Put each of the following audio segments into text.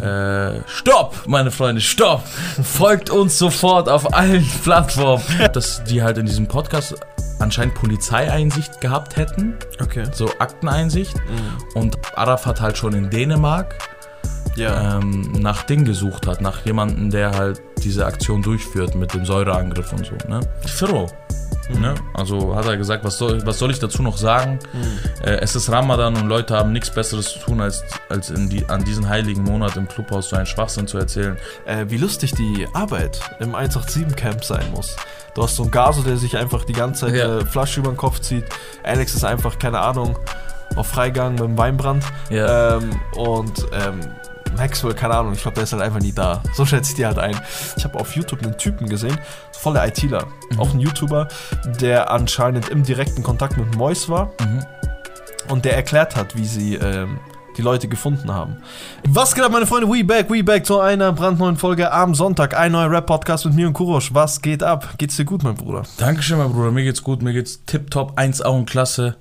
Äh, stopp, meine Freunde, stopp! Folgt uns sofort auf allen Plattformen. Dass die halt in diesem Podcast anscheinend Polizeieinsicht gehabt hätten. Okay. So Akteneinsicht. Und Arafat halt schon in Dänemark Ja. ähm, nach Ding gesucht hat, nach jemandem, der halt diese Aktion durchführt mit dem Säureangriff und so, ne? Firro. Ne? Also hat er gesagt, was soll, was soll ich dazu noch sagen? Äh, es ist Ramadan und Leute haben nichts Besseres zu tun, als, als die, an diesen heiligen Monat im Clubhaus so einen Schwachsinn zu erzählen. Äh, wie lustig die Arbeit im 187-Camp sein muss. Du hast so einen Gaso, der sich einfach die ganze Zeit Ja. äh, Flasche über den Kopf zieht. Alex ist einfach, keine Ahnung, auf Freigang mit dem Weinbrand. Ja. Ähm, und ähm, Maxwell, keine Ahnung, ich glaube, der ist halt einfach nie da. So schätze ich die halt ein. Ich habe auf YouTube einen Typen gesehen, voll der ITler, Mhm. auch ein YouTuber, der anscheinend im direkten Kontakt mit Mois war Mhm. und der erklärt hat, wie sie ähm, die Leute gefunden haben. Was geht ab, meine Freunde? We back, we back zu einer brandneuen Folge am Sonntag. Ein neuer Rap-Podcast mit mir und Kurosch. Was geht ab? Geht's dir gut, mein Bruder? Dankeschön, mein Bruder. Mir geht's gut, mir geht's tipptopp, 1A und Klasse.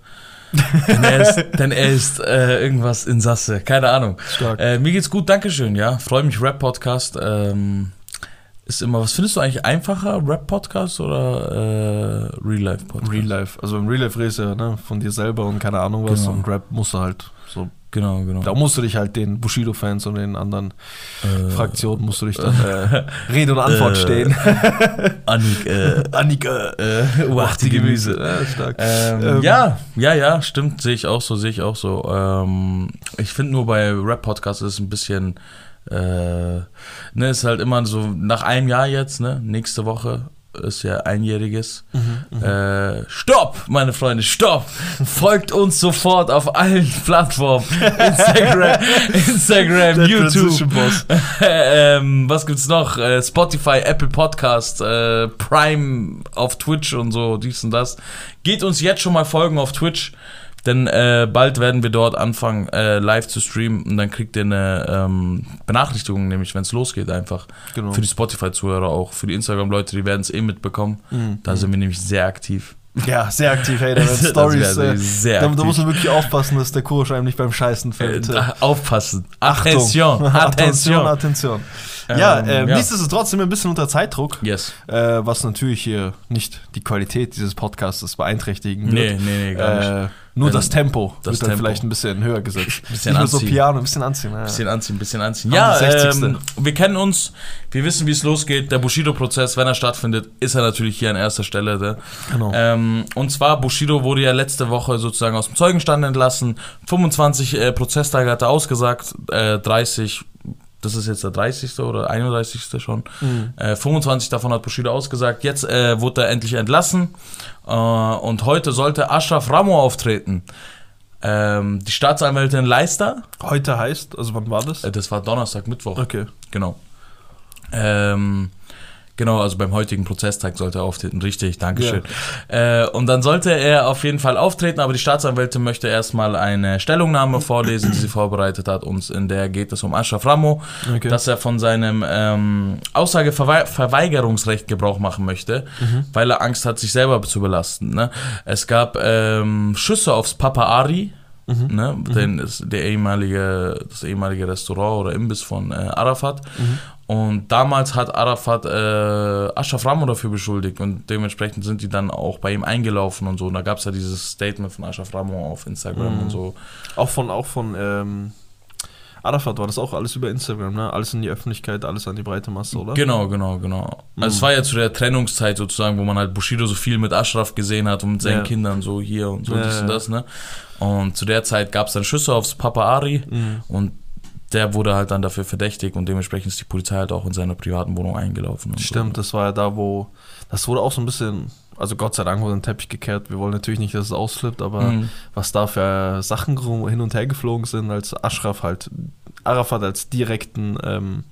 Denn er ist, denn er ist äh, irgendwas in Sasse. Keine Ahnung. Stark. Äh, mir geht's gut, Dankeschön, ja. Freue mich, Rap-Podcast. Ähm, ist immer, was findest du eigentlich einfacher, Rap-Podcast oder äh, Real-Life-Podcast? Real Life. Also im Real Life redest du ja ne, von dir selber und keine Ahnung was. Genau. Und Rap musst du halt so. Genau, genau. Da musst du dich halt den Bushido-Fans und den anderen Äh, Fraktionen musst du dich dann äh, Rede und Antwort Äh, stehen. Annik, äh, Annika, äh, Wach die Gemüse. Ja, stark. Ähm, Ähm, ja, ja, ja, stimmt, sehe ich auch so, sehe ich auch so. Ähm, ich finde nur bei Rap-Podcasts ist es ein bisschen, äh, ne, ist halt immer so, nach einem Jahr jetzt, ne, nächste Woche ist ja einjähriges. Mhm, Äh, stopp, meine Freunde, stopp! Folgt uns sofort auf allen Plattformen. Instagram, Instagram, YouTube. Ähm, was gibt's noch? Äh, Spotify, Apple Podcast, äh, Prime auf Twitch und so, dies und das. Geht uns jetzt schon mal folgen auf Twitch, denn äh, bald werden wir dort anfangen, äh, live zu streamen und dann kriegt ihr eine ähm, Benachrichtigung, nämlich wenn es losgeht, einfach. Genau. Für die Spotify-Zuhörer auch, für die Instagram-Leute, die werden es eh mitbekommen. Mhm. Da sind wir nämlich sehr aktiv. Ja, sehr aktiv, hey, da werden Stories. Äh, sehr da, da muss man wirklich aufpassen, dass der Kurosch einem nicht beim Scheißen Äh, fällt. da- aufpassen. Achtung. Attention. Attention, Attention. Ja, Ähm, ähm, ja. nichtsdestotrotz sind wir ein bisschen unter Zeitdruck, Yes. äh, was natürlich hier nicht die Qualität dieses Podcasts beeinträchtigen Nee, wird. nee, nee, gar nicht. Nur das Tempo das wird dann Tempo. vielleicht ein bisschen höher gesetzt. Bisschen nicht nur so anziehen. Piano, ein bisschen anziehen. Ja. Bisschen anziehen, bisschen anziehen. Ja, 60. ähm, wir kennen uns, wir wissen, wie es losgeht. Der Bushido-Prozess, wenn er stattfindet, ist er natürlich hier an erster Stelle. Ne? Genau. Ähm, und zwar, Bushido wurde ja letzte Woche sozusagen aus dem Zeugenstand entlassen. 25 äh, Prozesstage hat er ausgesagt, äh, 30, das ist jetzt der 30. oder 31. schon. Mhm. Äh, 25 davon hat Bushido ausgesagt. Jetzt äh, wurde er endlich entlassen. Äh, und heute sollte Ashraf Ramo auftreten. Ähm, die Staatsanwältin Leister, Heute heißt, also wann war das? äh, das war Donnerstag, Mittwoch. Okay. Genau. Ähm, genau, also beim heutigen Prozesstag sollte er auftreten. Richtig, Dankeschön. Äh, und dann sollte er auf jeden Fall auftreten, aber die Staatsanwältin möchte erstmal eine Stellungnahme vorlesen, die sie vorbereitet hat. Und in der geht es um Ashraf Ramo, Okay. dass er von seinem ähm, Aussageverweigerungsrecht Gebrauch machen möchte, weil er Angst hat, sich selber zu belasten. Ne? Es gab ähm, Schüsse aufs Papa Ari. Ne, den ist der ehemalige, das ehemalige Restaurant oder Imbiss von äh, Arafat. Und damals hat Arafat äh, Ashraf Ramo dafür beschuldigt und dementsprechend sind die dann auch bei ihm eingelaufen und so. Und da gab es ja dieses Statement von Ashraf Ramo auf Instagram Mhm. und so. Auch von, auch von ähm, Arafat war das auch alles über Instagram, ne? Alles in die Öffentlichkeit, alles an die breite Masse, oder? Genau, genau, genau. Also es war ja zu der Trennungszeit sozusagen, wo man halt Bushido so viel mit Ashraf gesehen hat und mit seinen Ja. Kindern so hier und so Ja, dies und ja. das, ne? Und zu der Zeit gab es dann Schüsse aufs Papa Ari Mhm. und der wurde halt dann dafür verdächtigt und dementsprechend ist die Polizei halt auch in seiner privaten Wohnung eingelaufen. Stimmt, das war ja da, wo. Das wurde auch so ein bisschen. Also Gott sei Dank wurde ein Teppich gekehrt. Wir wollen natürlich nicht, dass es ausflippt, aber Mhm. was da für Sachen hin und her geflogen sind, als Ashraf halt, Arafat als direkten ähm,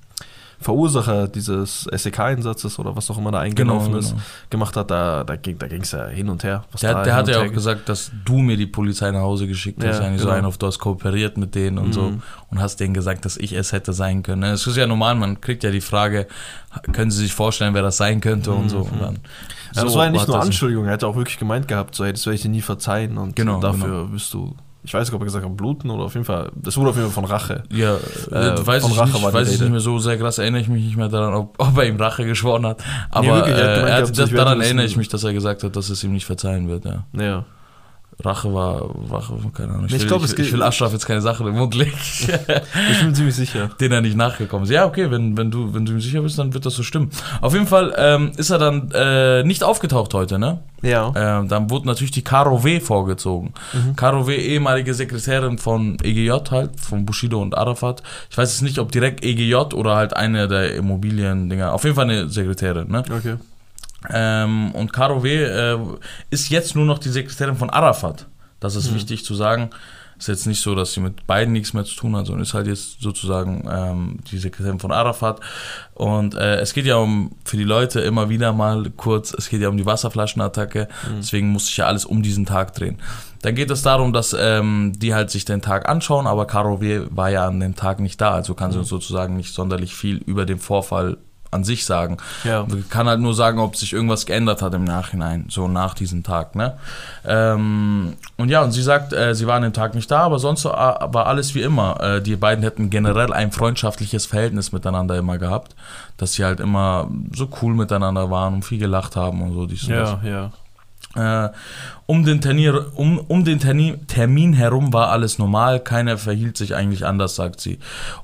Verursacher dieses SEK-Einsatzes oder was auch immer da eingelaufen Genau, ist, genau. gemacht hat, da, da ging es ja hin und her. Der, da der hat ja auch ging. gesagt, dass du mir die Polizei nach Hause geschickt hast. Ja, eigentlich so genau. ein auf du hast kooperiert mit denen und so Mhm. und hast denen gesagt, dass ich es hätte sein können. Es ist ja normal, man kriegt ja die Frage, können Sie sich vorstellen, wer das sein könnte und so. Und dann, Mhm. Ja, das so war ja nicht nur Anschuldigung, er hat auch wirklich gemeint gehabt, so, hey, das werde ich dir nie verzeihen und Genau, dafür wirst du ich weiß nicht, ob er gesagt hat, bluten oder auf jeden Fall, das wurde auf jeden Fall von Rache. Ja, Äh, weiß von ich Rache nicht, weiß ich nicht mehr so sehr krass, erinnere ich mich nicht mehr daran, ob, ob er ihm Rache geschworen hat. Aber wirklich, er hat äh, gemeint, er er hat, daran erinnere ich mich, dass er gesagt hat, dass es ihm nicht verzeihen wird, ja. Ja. Rache war, Rache, keine Ahnung. Ich, Ich glaub, ich, es geht- ich will Ashraf jetzt keine Sache den Mund legen, Ich bin mir ziemlich sicher. den er nicht nachgekommen ist. Ja, okay, wenn, wenn, du, wenn du ihm sicher bist, dann wird das so stimmen. Auf jeden Fall ähm, ist er dann äh, nicht aufgetaucht heute, ne? Ja. Ähm, dann wurde natürlich die Caro W. vorgezogen. Mhm. Caro W., ehemalige Sekretärin von EGJ halt, von Bushido und Arafat. Ich weiß jetzt nicht, ob direkt EGJ oder halt eine der Immobilien-Dinger. Auf jeden Fall eine Sekretärin, ne? Okay. Ähm, und Caro W. Äh, ist jetzt nur noch die Sekretärin von Arafat. Das ist Mhm. wichtig zu sagen. Ist jetzt nicht so, dass sie mit beiden nichts mehr zu tun hat, sondern ist halt jetzt sozusagen ähm, die Sekretärin von Arafat. Und äh, es geht ja um, für die Leute immer wieder mal kurz, es geht ja um die Wasserflaschenattacke. Deswegen muss sich ja alles um diesen Tag drehen. Dann geht es darum, dass ähm, die halt sich den Tag anschauen, aber Caro W. war ja an dem Tag nicht da, also kann sie uns sozusagen nicht sonderlich viel über den Vorfall an sich sagen. Ja. Kann halt nur sagen, ob sich irgendwas geändert hat im Nachhinein, so nach diesem Tag. Ne? Ähm, und ja, und sie sagt, äh, sie war an dem Tag nicht da, aber sonst war alles wie immer. Äh, die beiden hätten generell ein freundschaftliches Verhältnis miteinander immer gehabt, dass sie halt immer so cool miteinander waren und viel gelacht haben und so. Dies und das. Ja, ja. Äh, um den, Termin, um, um den Termin, Termin herum war alles normal, keiner verhielt sich eigentlich anders, sagt sie.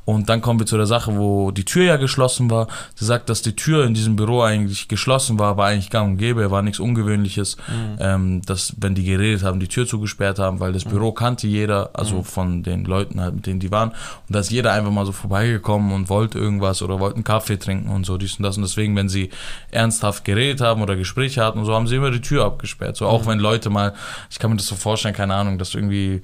Und dann kommen wir zu der Sache, wo die Tür ja geschlossen war. Sie sagt, dass die Tür in diesem Büro eigentlich geschlossen war, war eigentlich gang und gäbe, war nichts Ungewöhnliches, ähm, dass, wenn die geredet haben, die Tür zugesperrt haben, weil das Büro kannte jeder, also von den Leuten halt, mit denen die waren. Und da ist jeder einfach mal so vorbeigekommen und wollte irgendwas oder wollte einen Kaffee trinken und so, dies und das. Und deswegen, wenn sie ernsthaft geredet haben oder Gespräche hatten und so, haben sie immer die Tür abgesperrt. So auch wenn Leute mal, ich kann mir das so vorstellen, keine Ahnung, dass irgendwie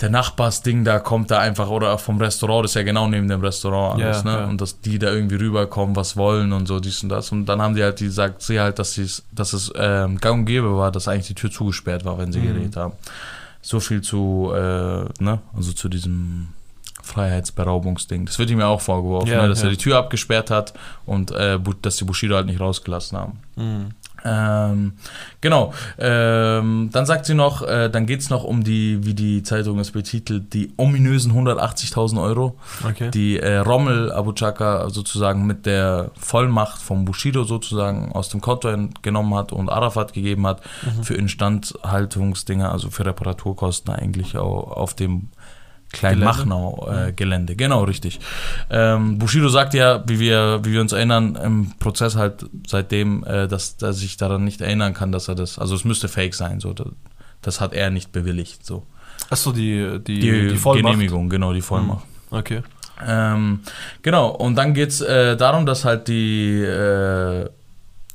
der Nachbarsding da kommt da einfach oder vom Restaurant, das ist ja genau neben dem Restaurant alles, Ja, ne? ja. Und dass die da irgendwie rüberkommen, was wollen und so, dies und das. Und dann haben die halt, die sagt sie halt, dass, dass es ähm, gang und gäbe war, dass eigentlich die Tür zugesperrt war, wenn sie Mhm. geredet haben. So viel zu, äh, ne, also zu diesem Freiheitsberaubungsding. Das wird ihm ja auch vorgeworfen, Ja, ne, dass ja. er die Tür abgesperrt hat und äh, dass die Bushido halt nicht rausgelassen haben. Mhm. Ähm, genau. Ähm, dann sagt sie noch, äh, dann geht es noch um die, wie die Zeitung es betitelt, die ominösen 180.000 Euro, Okay. die äh, Rommel Abu Chaka sozusagen mit der Vollmacht vom Bushido sozusagen aus dem Konto genommen hat und Arafat gegeben hat für Instandhaltungsdinger, also für Reparaturkosten eigentlich auch auf dem Kleinmachnau-Gelände. genau, richtig. Ähm, Bushido sagt ja, wie wir, wie wir uns erinnern, im Prozess halt seitdem, äh, dass er sich daran nicht erinnern kann, dass er das, also es müsste fake sein, so. Das, das hat er nicht bewilligt, so. Achso, die, die, Die, die, Vollmacht. Genehmigung, genau, die Vollmacht. Okay. Ähm, genau, und dann geht es äh, darum, dass halt die, äh,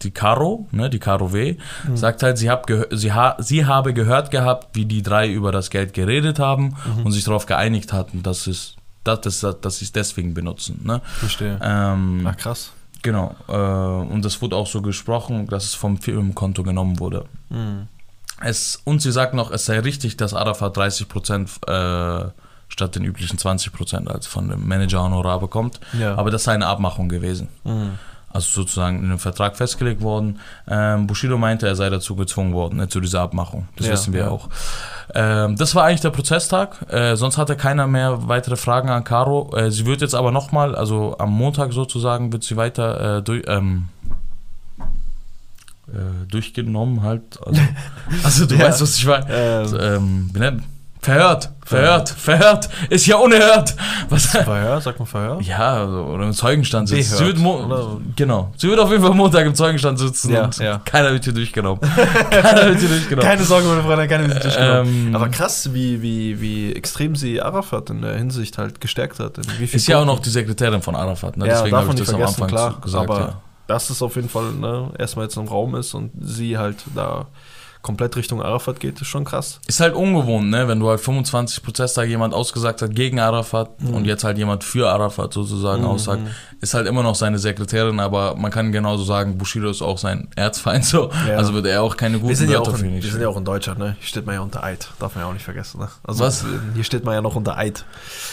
die Caro, ne, die Caro W., sagt halt, sie, hab sie, ha sie habe gehört gehabt, wie die drei über das Geld geredet haben und sich darauf geeinigt hatten, dass, es, dass, dass, dass sie es deswegen benutzen. Ne? Verstehe. Ähm, Ach, krass. genau, äh, und das wurde auch so gesprochen, dass es vom Firmenkonto genommen wurde. Mhm. Es, und sie sagt noch, es sei richtig, dass Arafat 30% äh, statt den üblichen 20% als von dem Manager Honorar bekommt. Ja. Aber das sei eine Abmachung gewesen. Mhm. Also sozusagen in einem Vertrag festgelegt worden. Ähm, Bushido meinte, er sei dazu gezwungen worden, ne, zu dieser Abmachung. Das Ja, wissen wir ja. auch. Ähm, das war eigentlich der Prozesstag. Äh, sonst hatte keiner mehr weitere Fragen an Caro. Äh, sie wird jetzt aber nochmal, also am Montag sozusagen, wird sie weiter äh, durch, ähm, äh, durchgenommen halt. Also, also du Ja. weißt, was ich meine. Ähm, Verhört, verhört, verhört. Ist ja unerhört. Was? Verhör, sagt man Verhör? Ja, also, oder im Zeugenstand sitzen. Sie wird oder? genau. Sie wird auf jeden Fall Montag im Zeugenstand sitzen Ja, und ja. keiner wird hier durchgenommen. keiner wird hier durchgenommen. Keine Sorge, meine Freunde, keine Sorge. Ähm, Aber krass, wie, wie, wie extrem sie Arafat in der Hinsicht halt gestärkt hat. Ist ja auch noch die Sekretärin von Arafat, ne? Ja, deswegen habe ich das am Anfang klar. gesagt. aber ja. das ist auf jeden Fall, ne, erstmal jetzt im Raum ist und sie halt da komplett Richtung Arafat geht, ist schon krass. Ist halt ungewohnt, ne? wenn du halt 25 Prozesstage jemand ausgesagt hat gegen Arafat Mhm. und jetzt halt jemand für Arafat sozusagen aussagt, ist halt immer noch seine Sekretärin, aber man kann genauso sagen, Bushido ist auch sein Erzfeind so. Ja. Also wird er auch keine guten Wir sind, ja Wörter auch für in, ihn wir sind ja auch in Deutschland, ne? Hier steht man ja unter Eid. Darf man ja auch nicht vergessen, ne? Also, Was? Hier steht man ja noch unter Eid.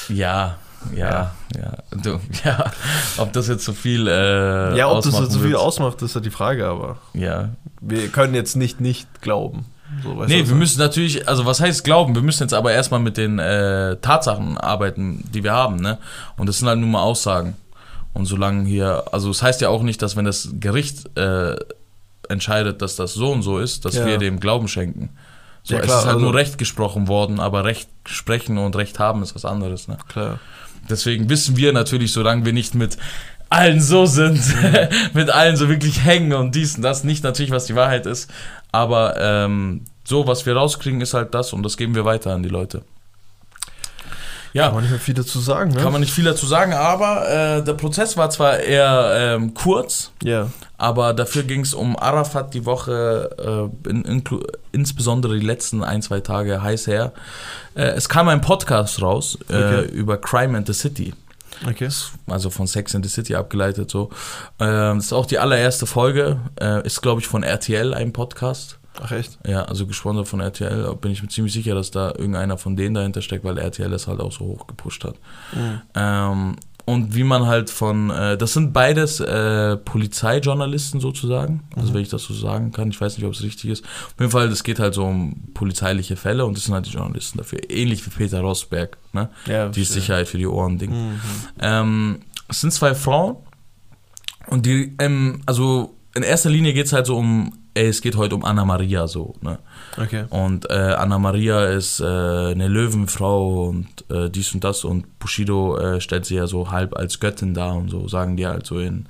Ja, ja, ja. Du, ja. Ob das jetzt so viel äh, ja, ob das ausmachen so viel wird. ausmacht, ist ja die Frage, aber Ja, wir können jetzt nicht nicht glauben. So, Nee, wir müssen natürlich, also was heißt glauben? Wir müssen jetzt aber erstmal mit den äh, Tatsachen arbeiten, die wir haben, ne? Und das sind halt nur mal Aussagen. Und solange hier, also es heißt ja auch nicht, dass wenn das Gericht äh, entscheidet, dass das so und so ist, dass Ja. wir dem Glauben schenken. So, Ja, es klar, ist halt also- nur Recht gesprochen worden, aber Recht sprechen und Recht haben ist was anderes, ne? Klar. Deswegen wissen wir natürlich, solange wir nicht mit allen so sind, mit allen so wirklich hängen und dies und das, nicht natürlich, was die Wahrheit ist, aber ähm, so, was wir rauskriegen, ist halt das und das geben wir weiter an die Leute. Kann Ja, man nicht mehr viel dazu sagen, ne? kann man nicht viel dazu sagen, aber äh, der Prozess war zwar eher ähm, kurz, Ja. aber dafür ging es um Arafat die Woche, äh, in, inklu- insbesondere die letzten ein, zwei Tage heiß her. Äh, es kam ein Podcast raus äh, Okay. über Crime and the City. Okay. also von Sex in the City abgeleitet so. Ähm, das ist auch die allererste Folge, äh, ist glaube ich von RTL ein Podcast. Ach echt? Ja, also gesponsert von RTL, bin ich mir ziemlich sicher, dass da irgendeiner von denen dahinter steckt, weil RTL das halt auch so hoch gepusht hat. Mhm. Ähm, und wie man halt von, äh, das sind beides äh, Polizeijournalisten sozusagen, also Mhm. wenn ich das so sagen kann, ich weiß nicht, ob es richtig ist. Auf jeden Fall, es geht halt so um polizeiliche Fälle und das sind halt die Journalisten dafür, ähnlich wie Peter Rosberg, ne? Ja, Die verstehe. Sicherheit für die Ohren Ding. Mhm. Ähm, es sind zwei Frauen und die, ähm, also in erster Linie geht es halt so um, ey, es geht heute um Anna Maria so, ne? Okay. Und äh, Anna Maria ist äh, eine Löwenfrau und äh, dies und das und Bushido äh, stellt sie ja so halb als Göttin dar und so, sagen die halt so in,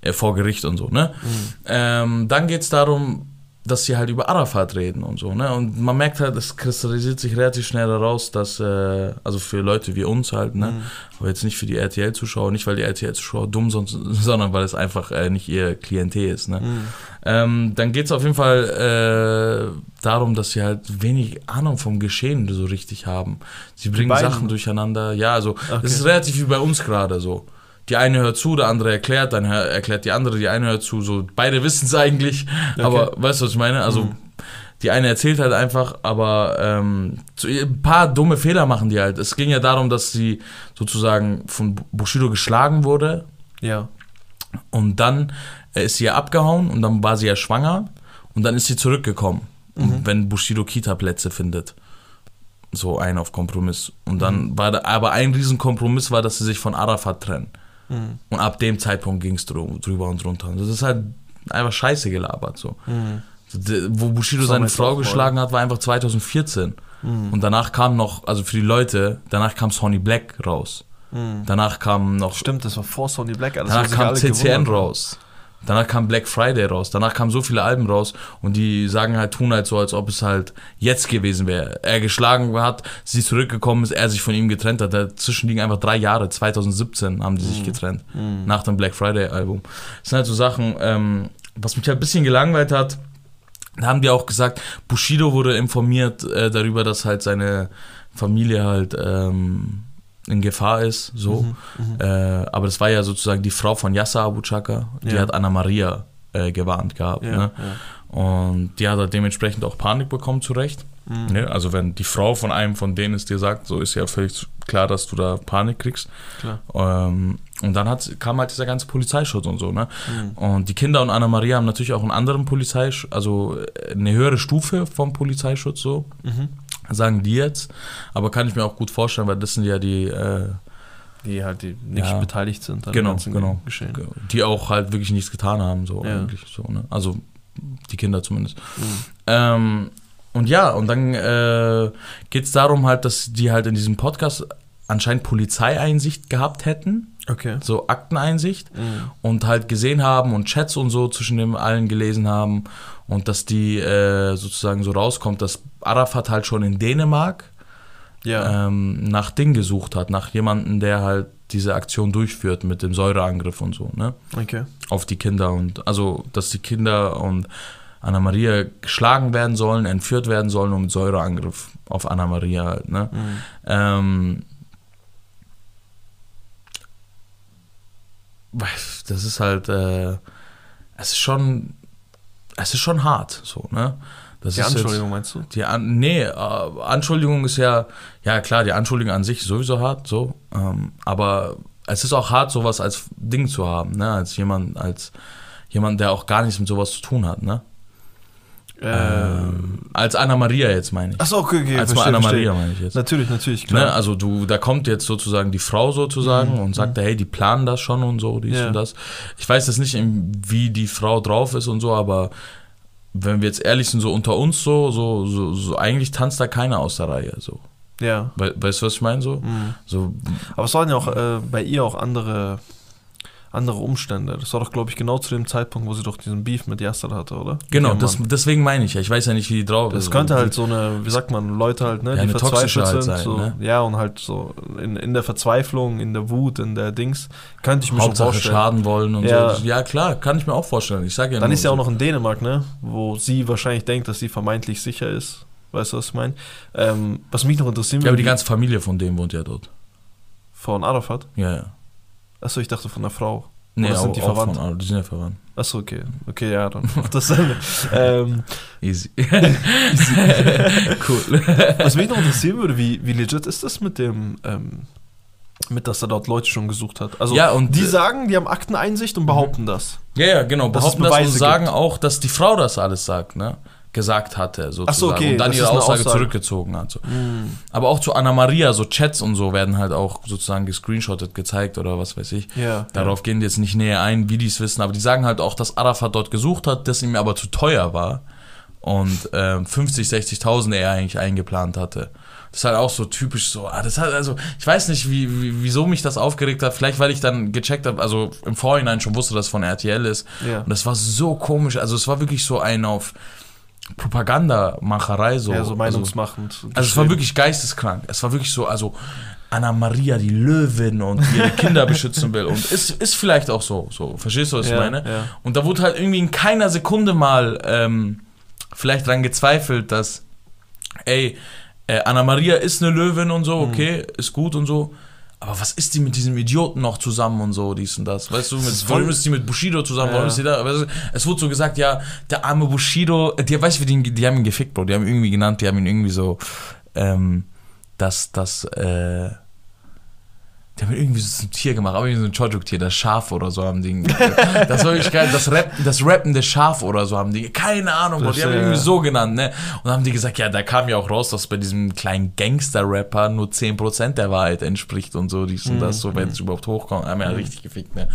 äh, vor Gericht und so, ne? Ähm, dann geht es darum, dass sie halt über Arafat reden und so, ne? Und man merkt halt, es kristallisiert sich relativ schnell daraus, dass, äh, also für Leute wie uns halt, ne? Mhm. Aber jetzt nicht für die RTL-Zuschauer, nicht weil die RTL-Zuschauer dumm sind, sondern weil es einfach äh, nicht ihr Klientel ist, ne? Mhm. Ähm, dann geht es auf jeden Fall äh, darum, dass sie halt wenig Ahnung vom Geschehen so richtig haben. Sie bringen? Sachen durcheinander. Ja, also Okay. das ist relativ wie bei uns gerade so. Die eine hört zu, der andere erklärt, dann erklärt die andere, die eine hört zu. So beide wissen es eigentlich, aber weißt du, was ich meine? Also Mhm. die eine erzählt halt einfach, aber ähm, ein paar dumme Fehler machen die halt. Es ging ja darum, dass sie sozusagen von Bushido geschlagen wurde Ja. und dann äh, ist sie ja abgehauen und dann war sie ja schwanger und dann ist sie zurückgekommen. Und wenn Bushido Kita-Plätze findet. So ein auf Kompromiss. Und dann war da, aber ein Riesenkompromiss war, dass sie sich von Arafat trennen. Mhm. Und ab dem Zeitpunkt ging es drüber und drunter. Das ist halt einfach scheiße gelabert. So. Mhm. Wo Bushido seine Frau geschlagen hat, war einfach 2014. Mhm. Und danach kam noch, also für die Leute, danach kam Sonny Black raus. Mhm. Danach kam noch Stimmt, das war vor Sony Black. alles, Danach kam CCN raus. Danach kam Black Friday raus. Danach kamen so viele Alben raus und die sagen halt, tun halt so, als ob es halt jetzt gewesen wäre. Er geschlagen hat, sie zurückgekommen ist, er sich von ihm getrennt hat. Dazwischen liegen einfach drei Jahre. 2017 haben die sich getrennt. Mhm. Nach dem Black Friday Album. Das sind halt so Sachen, ähm, was mich halt ein bisschen gelangweilt hat. Da haben die auch gesagt, Bushido wurde informiert äh, darüber, dass halt seine Familie halt ähm, in Gefahr ist, so. Mhm. Äh, aber das war ja sozusagen die Frau von Yasser Abu Chaka, die Ja. hat Anna Maria äh, gewarnt gehabt. Ja, Ne? ja. Und die hat halt dementsprechend auch Panik bekommen, zu Recht. Mhm. Ne? Also wenn die Frau von einem von denen es dir sagt, so ist ja völlig klar, dass du da Panik kriegst. Ähm, und dann hat, kam halt dieser ganze Polizeischutz und so, ne? Mhm. Und die Kinder und Anna Maria haben natürlich auch einen anderen Polizeischutz, also eine höhere Stufe vom Polizeischutz, so, Mhm. Sagen die jetzt. Aber kann ich mir auch gut vorstellen, weil das sind ja die, äh, Die halt die nicht Ja. beteiligt sind an Genau, ganzen genau. Geschehen. die auch halt wirklich nichts getan haben, so Ja. eigentlich so, ne? Also die Kinder zumindest. Mhm. Ähm, und ja, und dann äh, geht es darum halt, dass die halt in diesem Podcast anscheinend Polizeieinsicht gehabt hätten, Okay. so Akteneinsicht Mhm. und halt gesehen haben und Chats und so zwischen dem allen gelesen haben und dass die äh, sozusagen so rauskommt, dass Arafat halt schon in Dänemark Ja. ähm, nach Ding gesucht hat, nach jemandem, der halt diese Aktion durchführt mit dem Säureangriff und so, ne? Okay. Auf die Kinder und also, dass die Kinder und Anna Maria geschlagen werden sollen, entführt werden sollen und mit Säureangriff auf Anna Maria halt, ne? Mhm. Ähm, das ist halt, äh, es ist schon, es ist schon hart, so, ne? Das Die ist jetzt- Anschuldigung meinst du? die An nee, äh, Anschuldigung ist ja, ja klar, die Anschuldigung an sich ist sowieso hart, so, ähm, aber es ist auch hart, sowas als Ding zu haben, ne, als jemand, als jemand, der auch gar nichts mit sowas zu tun hat, ne. Ähm, als Anna Maria jetzt meine ich. Achso, okay, okay. als verstehe, Anna verstehe. Maria meine ich jetzt. Natürlich, natürlich, klar. Ne, also du, da kommt jetzt sozusagen die Frau sozusagen und sagt, hey, die planen das schon und so, dies Mhm. Ja. und das. Ich weiß jetzt nicht, wie die Frau drauf ist und so, aber wenn wir jetzt ehrlich sind, so unter uns so, so, so, so eigentlich tanzt da keiner aus der Reihe. So. Ja. We weißt du, was ich meine? So? Mhm. so Aber es waren ja auch äh, bei ihr auch andere, andere Umstände. Das war doch, glaube ich, genau zu dem Zeitpunkt, wo sie doch diesen Beef mit Yasser hatte, oder? Genau, das, deswegen meine ich ja. Ich weiß ja nicht, wie die drauf Das ist. könnte halt so eine, wie sagt man, Leute halt, ne, Ja, die verzweifelt halt sind. sein, so, ne? Ja, und halt so in, in der Verzweiflung, in der Wut, in der Dings, könnte ich mir schon Hauptsache vorstellen. schaden wollen und Ja. so. Ja, klar, kann ich mir auch vorstellen. Ich sage ja Dann ist ja auch so. noch in Dänemark, ne, wo sie wahrscheinlich denkt, dass sie vermeintlich sicher ist. Weißt du, was ich meine? Ähm, was mich noch interessieren Ja, aber die ganze Familie von dem wohnt ja dort. von Arafat. Ja, ja. Achso, ich dachte von der Frau. Nee, Oder sind die verwandt? Von, die sind ja verwandt. Achso, okay. Okay, ja, dann macht das Sinn. ähm, Easy. cool. was mich noch interessieren würde, wie, wie legit ist das mit dem, ähm, mit dass er dort Leute schon gesucht hat? Also, Ja, und- die sagen, die haben Akteneinsicht und behaupten das. Ja, ja, genau. Behaupten das und sagen gibt. auch, dass die Frau das alles sagt, ne? Gesagt hatte, sozusagen. okay, und dann das ihre Aussage, Aussage. zurückgezogen hat. So. Aber auch zu Anna Maria, so Chats und so werden halt auch sozusagen gescreenshottet, gezeigt oder was weiß ich. Ja. Darauf gehen die jetzt nicht näher ein, wie die es wissen, aber die sagen halt auch, dass Arafat dort gesucht hat, das ihm aber zu teuer war und ähm, 50, 60.000 er eigentlich eingeplant hatte. Das ist halt auch so typisch so. ah, Das hat also, ich weiß nicht, wie, wie, wieso mich das aufgeregt hat. Vielleicht, weil ich dann gecheckt habe, also im Vorhinein schon wusste, dass es von RTL ist. Ja. Und das war so komisch. Also es war wirklich so ein auf Propagandamacherei so. ja, so also, meinungsmachend. also es war wirklich geisteskrank. Es war wirklich so, also Anna Maria, die Löwin und die ihre Kinder beschützen will. Und ist, ist vielleicht auch so, so. Verstehst du, was Ja, ich meine? ja. Und da wurde halt irgendwie in keiner Sekunde mal ähm, vielleicht dran gezweifelt, dass, ey, äh, Anna Maria ist eine Löwin und Mhm. so, okay, ist gut und so. Aber was ist die mit diesem Idioten noch zusammen und so, dies und das? Weißt du, mit, ist warum ist die mit Bushido zusammen? Warum Ja. ist die da? Weißt du, es wurde so gesagt, ja, der arme Bushido, die, weißt du, die, die haben ihn gefickt, Bro. Die haben ihn irgendwie genannt, die haben ihn irgendwie so, ähm, das, das, äh, die haben irgendwie so zum Tier gemacht, aber irgendwie so ein Chojuk-Tier, das Schaf oder so haben die. Das war wirklich geil, das, Rap, das rappende Schaf oder so haben die. Keine Ahnung, Bro, die haben irgendwie so genannt, ne? Und dann haben die gesagt, ja, da kam ja auch raus, dass bei diesem kleinen Gangster-Rapper nur 10% der Wahrheit entspricht und so, dies und das, so, wenn es überhaupt hochkommt. Haben ja richtig gefickt, ne?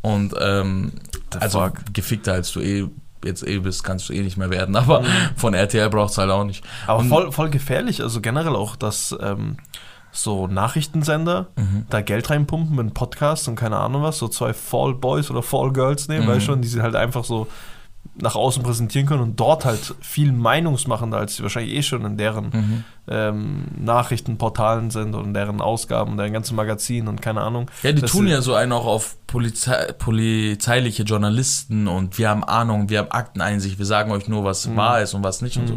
Und, ähm, The also fuck? gefickter als du eh jetzt eh bist, kannst du eh nicht mehr werden, aber von RTL braucht's halt auch nicht. Aber Und- voll, voll gefährlich, also generell auch, dass ähm, so Nachrichtensender Mhm. da Geld reinpumpen mit Podcasts und keine Ahnung was, so zwei Fall Boys oder Fall Girls nehmen, Mhm. du schon, die sie halt einfach so nach außen präsentieren können und dort halt viel meinungsmachender, als sie wahrscheinlich eh schon in deren Mhm. ähm, Nachrichtenportalen sind und in deren Ausgaben, deren ganzen Magazinen und keine Ahnung. Ja, die tun ja so einen auch auf Polizei, polizeiliche Journalisten und wir haben Ahnung, wir haben Akteneinsicht, wir sagen euch nur, was wahr ist und was nicht und so.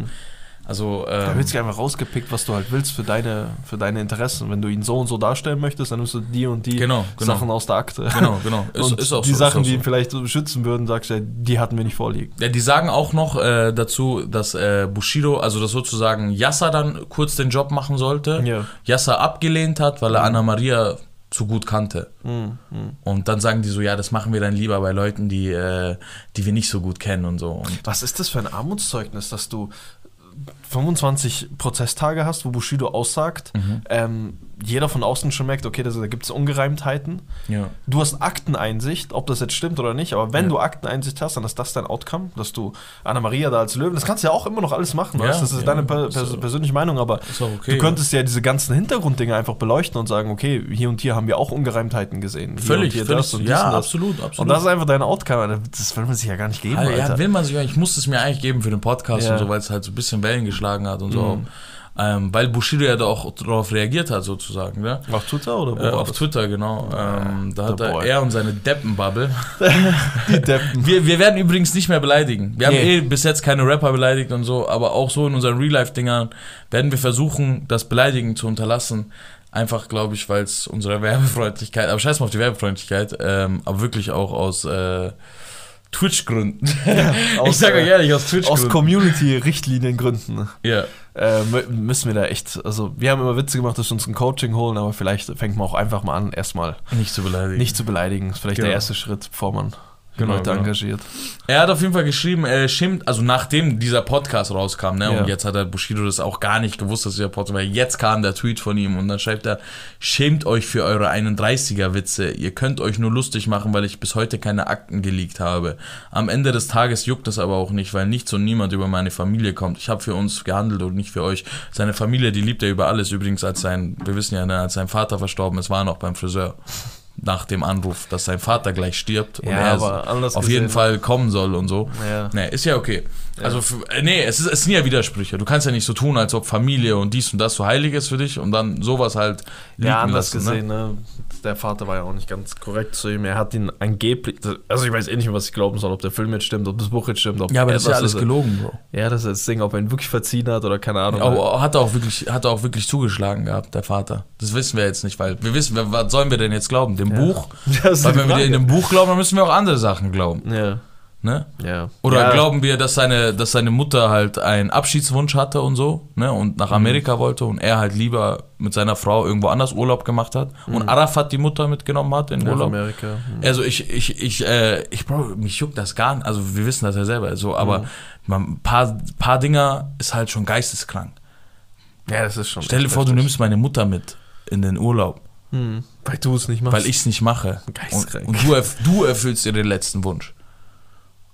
Also, Da ähm, wird sich einfach rausgepickt, was du halt willst für deine, für deine Interessen. Wenn du ihn so und so darstellen möchtest, dann nimmst du die und die Genau, genau. Sachen aus der Akte. genau, genau. Ist, und ist auch die so, Sachen, auch die so. ihn vielleicht so schützen würden, sagst du, ja, die hatten wir nicht vorliegen. Ja, die sagen auch noch äh, dazu, dass äh, Bushido, also dass sozusagen Yasser dann kurz den Job machen sollte. Ja. Yasser abgelehnt hat, weil er Anna Maria zu gut kannte. Mhm. Mhm. Und dann sagen die so, ja, das machen wir dann lieber bei Leuten, die, äh, die wir nicht so gut kennen und so. Und Was ist das für ein Armutszeugnis, dass du 25 Prozesstage hast, wo Bushido aussagt, Mhm. ähm, jeder von außen schon merkt, okay, das, da gibt es Ungereimtheiten. ja. Du hast Akteneinsicht, ob das jetzt stimmt oder nicht, aber wenn Ja. du Akteneinsicht hast, dann ist das dein Outcome, dass du Anna-Maria da als Löwen, das kannst du ja auch immer noch alles machen, Ja, weißt? das ist deine per pers persönliche Meinung, aber okay. du könntest ja diese ganzen Hintergrunddinge einfach beleuchten und sagen, okay, hier und hier haben wir auch Ungereimtheiten gesehen. Hier Völlig, hier völlig. und ja, und absolut, absolut. Und das ist einfach dein Outcome, das will man sich ja gar nicht geben, Ah, ja, Alter. will man sich, ich musste es mir eigentlich geben für den Podcast und so, weil es halt so ein bisschen Wellen geschlagen hat und so. Ähm, weil Bushido ja da auch darauf reagiert hat, sozusagen, ne? Auf Twitter oder Äh, auf? Twitter, genau. Ähm, da hat er, er und seine Deppenbubble. Die Deppen. Wir, wir werden übrigens nicht mehr beleidigen. Wir haben Nee. eh bis jetzt keine Rapper beleidigt und so, aber auch so in unseren Real-Life-Dingern werden wir versuchen, das Beleidigen zu unterlassen. Einfach, glaube ich, weil es unsere Werbefreundlichkeit, aber scheiß mal auf die Werbefreundlichkeit, ähm, aber wirklich auch aus äh, Twitch-Gründen. ich Aus, sage euch äh, ehrlich, aus Aus Twitch-Gründen. Community-Richtliniengründen Ja. Äh, mü- müssen wir da echt, also wir haben immer Witze gemacht, dass wir uns ein Coaching holen, aber vielleicht fängt man auch einfach mal an, erstmal Nicht zu beleidigen. nicht zu beleidigen. Das ist vielleicht Genau. der erste Schritt, bevor man Genau, Leute genau. engagiert. Er hat auf jeden Fall geschrieben, er schämt, also nachdem dieser Podcast rauskam, ne, Ja. und jetzt hat der Bushido das auch gar nicht gewusst, dass dieser Podcast, weil jetzt kam der Tweet von ihm und dann schreibt er, schämt euch für eure 31er Witze, ihr könnt euch nur lustig machen, weil ich bis heute keine Akten geleakt habe. Am Ende des Tages juckt es aber auch nicht, weil nichts und niemand über meine Familie kommt. Ich habe für uns gehandelt und nicht für euch. Seine Familie, die liebt er über alles, übrigens als sein, wir wissen ja, ne, als sein Vater verstorben ist, war er noch beim Friseur. Nach dem Anruf, dass sein Vater gleich stirbt und Ja, er auf gesehen- jeden Fall kommen soll und so. Ja. Nee, ist ja okay. Also, für, äh, nee, es, ist, es sind ja Widersprüche. Du kannst ja nicht so tun, als ob Familie und dies und das so heilig ist für dich und dann sowas halt liegen Ja, anders lassen, gesehen, ne? Der Vater war ja auch nicht ganz korrekt zu ihm. Er hat ihn angeblich. Also, ich weiß eh nicht was ich glauben soll, ob der Film jetzt stimmt, ob das Buch jetzt stimmt. Ob Ja, aber das ist ja alles gelogen, Bro. Ja, das ist das Ding, ob er ihn wirklich verziehen hat oder keine Ahnung. Aber hat er auch wirklich, hat er auch wirklich zugeschlagen gehabt, der Vater. Das wissen wir jetzt nicht, weil wir wissen, was sollen wir denn jetzt glauben? Dem Buch? Das ist Weil wenn wir in dem Buch glauben, dann müssen wir auch andere Sachen glauben. Ja, Ne? ja. Oder ja, glauben wir, dass seine, dass seine Mutter halt einen Abschiedswunsch hatte und so, ne, und nach Amerika wollte und er halt lieber mit seiner Frau irgendwo anders Urlaub gemacht hat und Arafat die Mutter mitgenommen hat in nach Urlaub. Amerika. Hm. Also ich, ich, ich, äh, ich, Bro, mich juckt das gar nicht, also wir wissen das ja selber, so, aber man, ein paar, paar Dinger ist halt schon geisteskrank. Ja, das ist schon. Stell dir vor, du nimmst meine Mutter mit in den Urlaub, Hm. Weil du es nicht machst. weil ich es nicht mache. Und, Geisteskrank. und du, erf du erfüllst ihr den letzten Wunsch.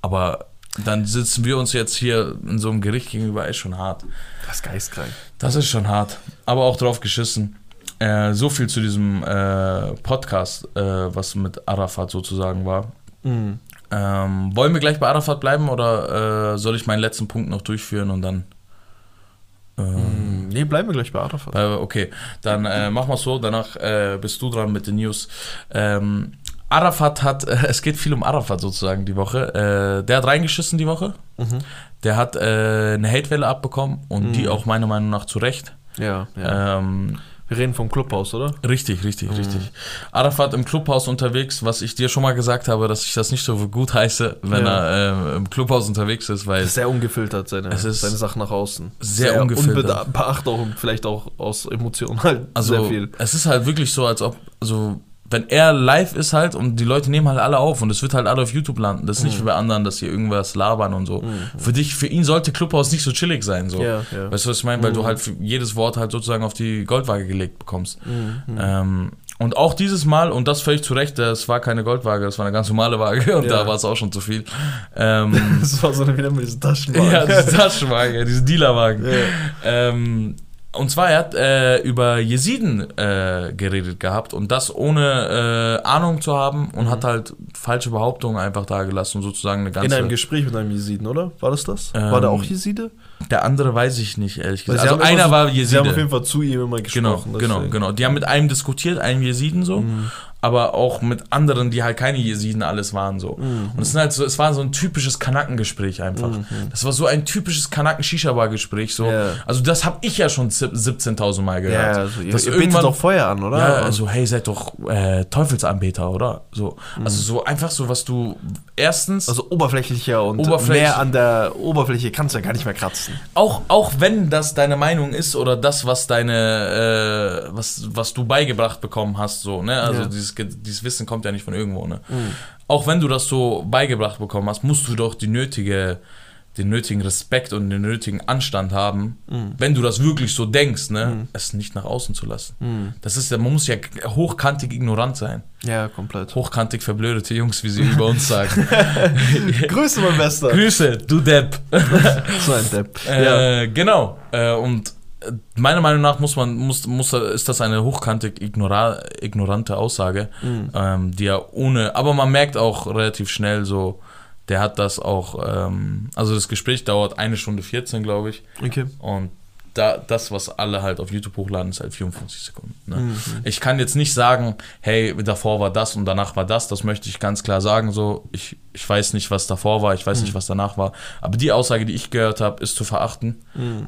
Aber dann sitzen wir uns jetzt hier in so einem Gericht gegenüber, ist schon hart. Das ist geistkrank. Das ist schon hart. Aber auch drauf geschissen. Äh, so viel zu diesem äh, Podcast, äh, was mit Arafat sozusagen war. Mhm. Ähm, wollen wir gleich bei Arafat bleiben oder äh, soll ich meinen letzten Punkt noch durchführen und dann. Ähm. Nee, bleiben wir gleich bei Arafat. bei, okay, dann äh, machen wir so. Danach äh, bist du dran mit den News. Ähm, Arafat hat, äh, es geht viel um Arafat sozusagen die Woche. Äh, der hat reingeschissen die Woche. Mhm. Der hat äh, eine Hatewelle abbekommen und die auch meiner Meinung nach zu Recht. Ja, ja. Ähm, wir reden vom Clubhaus, oder? Richtig, richtig, richtig. Arafat im Clubhaus unterwegs, was ich dir schon mal gesagt habe, dass ich das nicht so gut heiße, wenn Ja. er äh, im Clubhaus unterwegs ist, weil ist sehr ungefiltert, seine, seine Sachen nach außen. sehr ungefiltert. unbedacht auch und vielleicht auch aus Emotionen halt also sehr viel. es ist halt wirklich so, als ob also wenn er live ist halt und die Leute nehmen halt alle auf und es wird halt alle auf YouTube landen. Das ist Mhm. nicht wie bei anderen, dass sie irgendwas labern und so. Für dich, für ihn sollte Clubhaus nicht so chillig sein. So. Ja, ja. Weißt du, was ich meine? Weil du halt für jedes Wort halt sozusagen auf die Goldwaage gelegt bekommst. Mhm. Ähm, und auch dieses Mal, und das völlig zu Recht, das war keine Goldwaage, das war eine ganz normale Waage und Ja. da war es auch schon zu viel. Ähm, Das war so eine wieder mit diesen Taschenwagen. ja, diese Taschenwaage, diese Dealerwagen. Ja. Ähm, und zwar, er hat äh, über Jesiden äh, geredet gehabt und das ohne äh, Ahnung zu haben und hat halt falsche Behauptungen einfach da gelassen und sozusagen eine In ganze. einem Gespräch mit einem Jesiden, oder? War das das? Ähm, war der auch Jeside? der andere weiß ich nicht, ehrlich gesagt. Also einer so- war Sie haben Jeside. auf jeden Fall zu ihm immer Genau, gesprochen. genau, deswegen. genau. Die haben mit einem diskutiert, einem Jesiden so, Mhm. Aber auch mit anderen, die halt keine Jesiden alles waren so. Mhm. Und es sind halt so, es war so ein typisches Kanackengespräch einfach. Das war so ein typisches Kanaken-Shisha-Bar-Gespräch so. Ja. Also das habe ich ja schon 17.000 Mal Ja, gehört. also ihr, ihr betet doch Feuer an, oder? Ja, also hey, seid doch äh, Teufelsanbeter, oder? So, Mhm. also so einfach so, was du erstens Also oberflächlicher und Oberflächlich- mehr an der Oberfläche kannst du ja gar nicht mehr kratzen. auch auch wenn das deine Meinung ist oder das, was deine äh, was was du beigebracht bekommen hast, so ne, also Ja. dieses dieses Wissen kommt ja nicht von irgendwo, ne. Auch wenn du das so beigebracht bekommen hast, musst du doch die nötige den nötigen Respekt und den nötigen Anstand haben, wenn du das wirklich so denkst, ne, es nicht nach außen zu lassen. Das ist ja, man muss ja hochkantig ignorant sein. Ja, komplett. Hochkantig verblödete Jungs, wie sie über uns sagen. Grüße, mein Bester. Grüße, du Depp. so ein Depp. ja. Äh, Genau. Äh, und meiner Meinung nach muss man, muss, muss, ist das eine hochkantig ignora ignorante Aussage, Mhm. ähm, die er ohne, aber man merkt auch relativ schnell so, der hat das auch, ähm, also das Gespräch dauert eine Stunde 14, glaube ich, Okay. und da, das, was alle halt auf YouTube hochladen, ist halt 54 Sekunden. Ne? Mhm. Ich kann jetzt nicht sagen, hey, davor war das und danach war das. Das möchte ich ganz klar sagen. So, ich, ich weiß nicht, was davor war, ich weiß Mhm. nicht, was danach war. Aber die Aussage, die ich gehört habe, ist zu verachten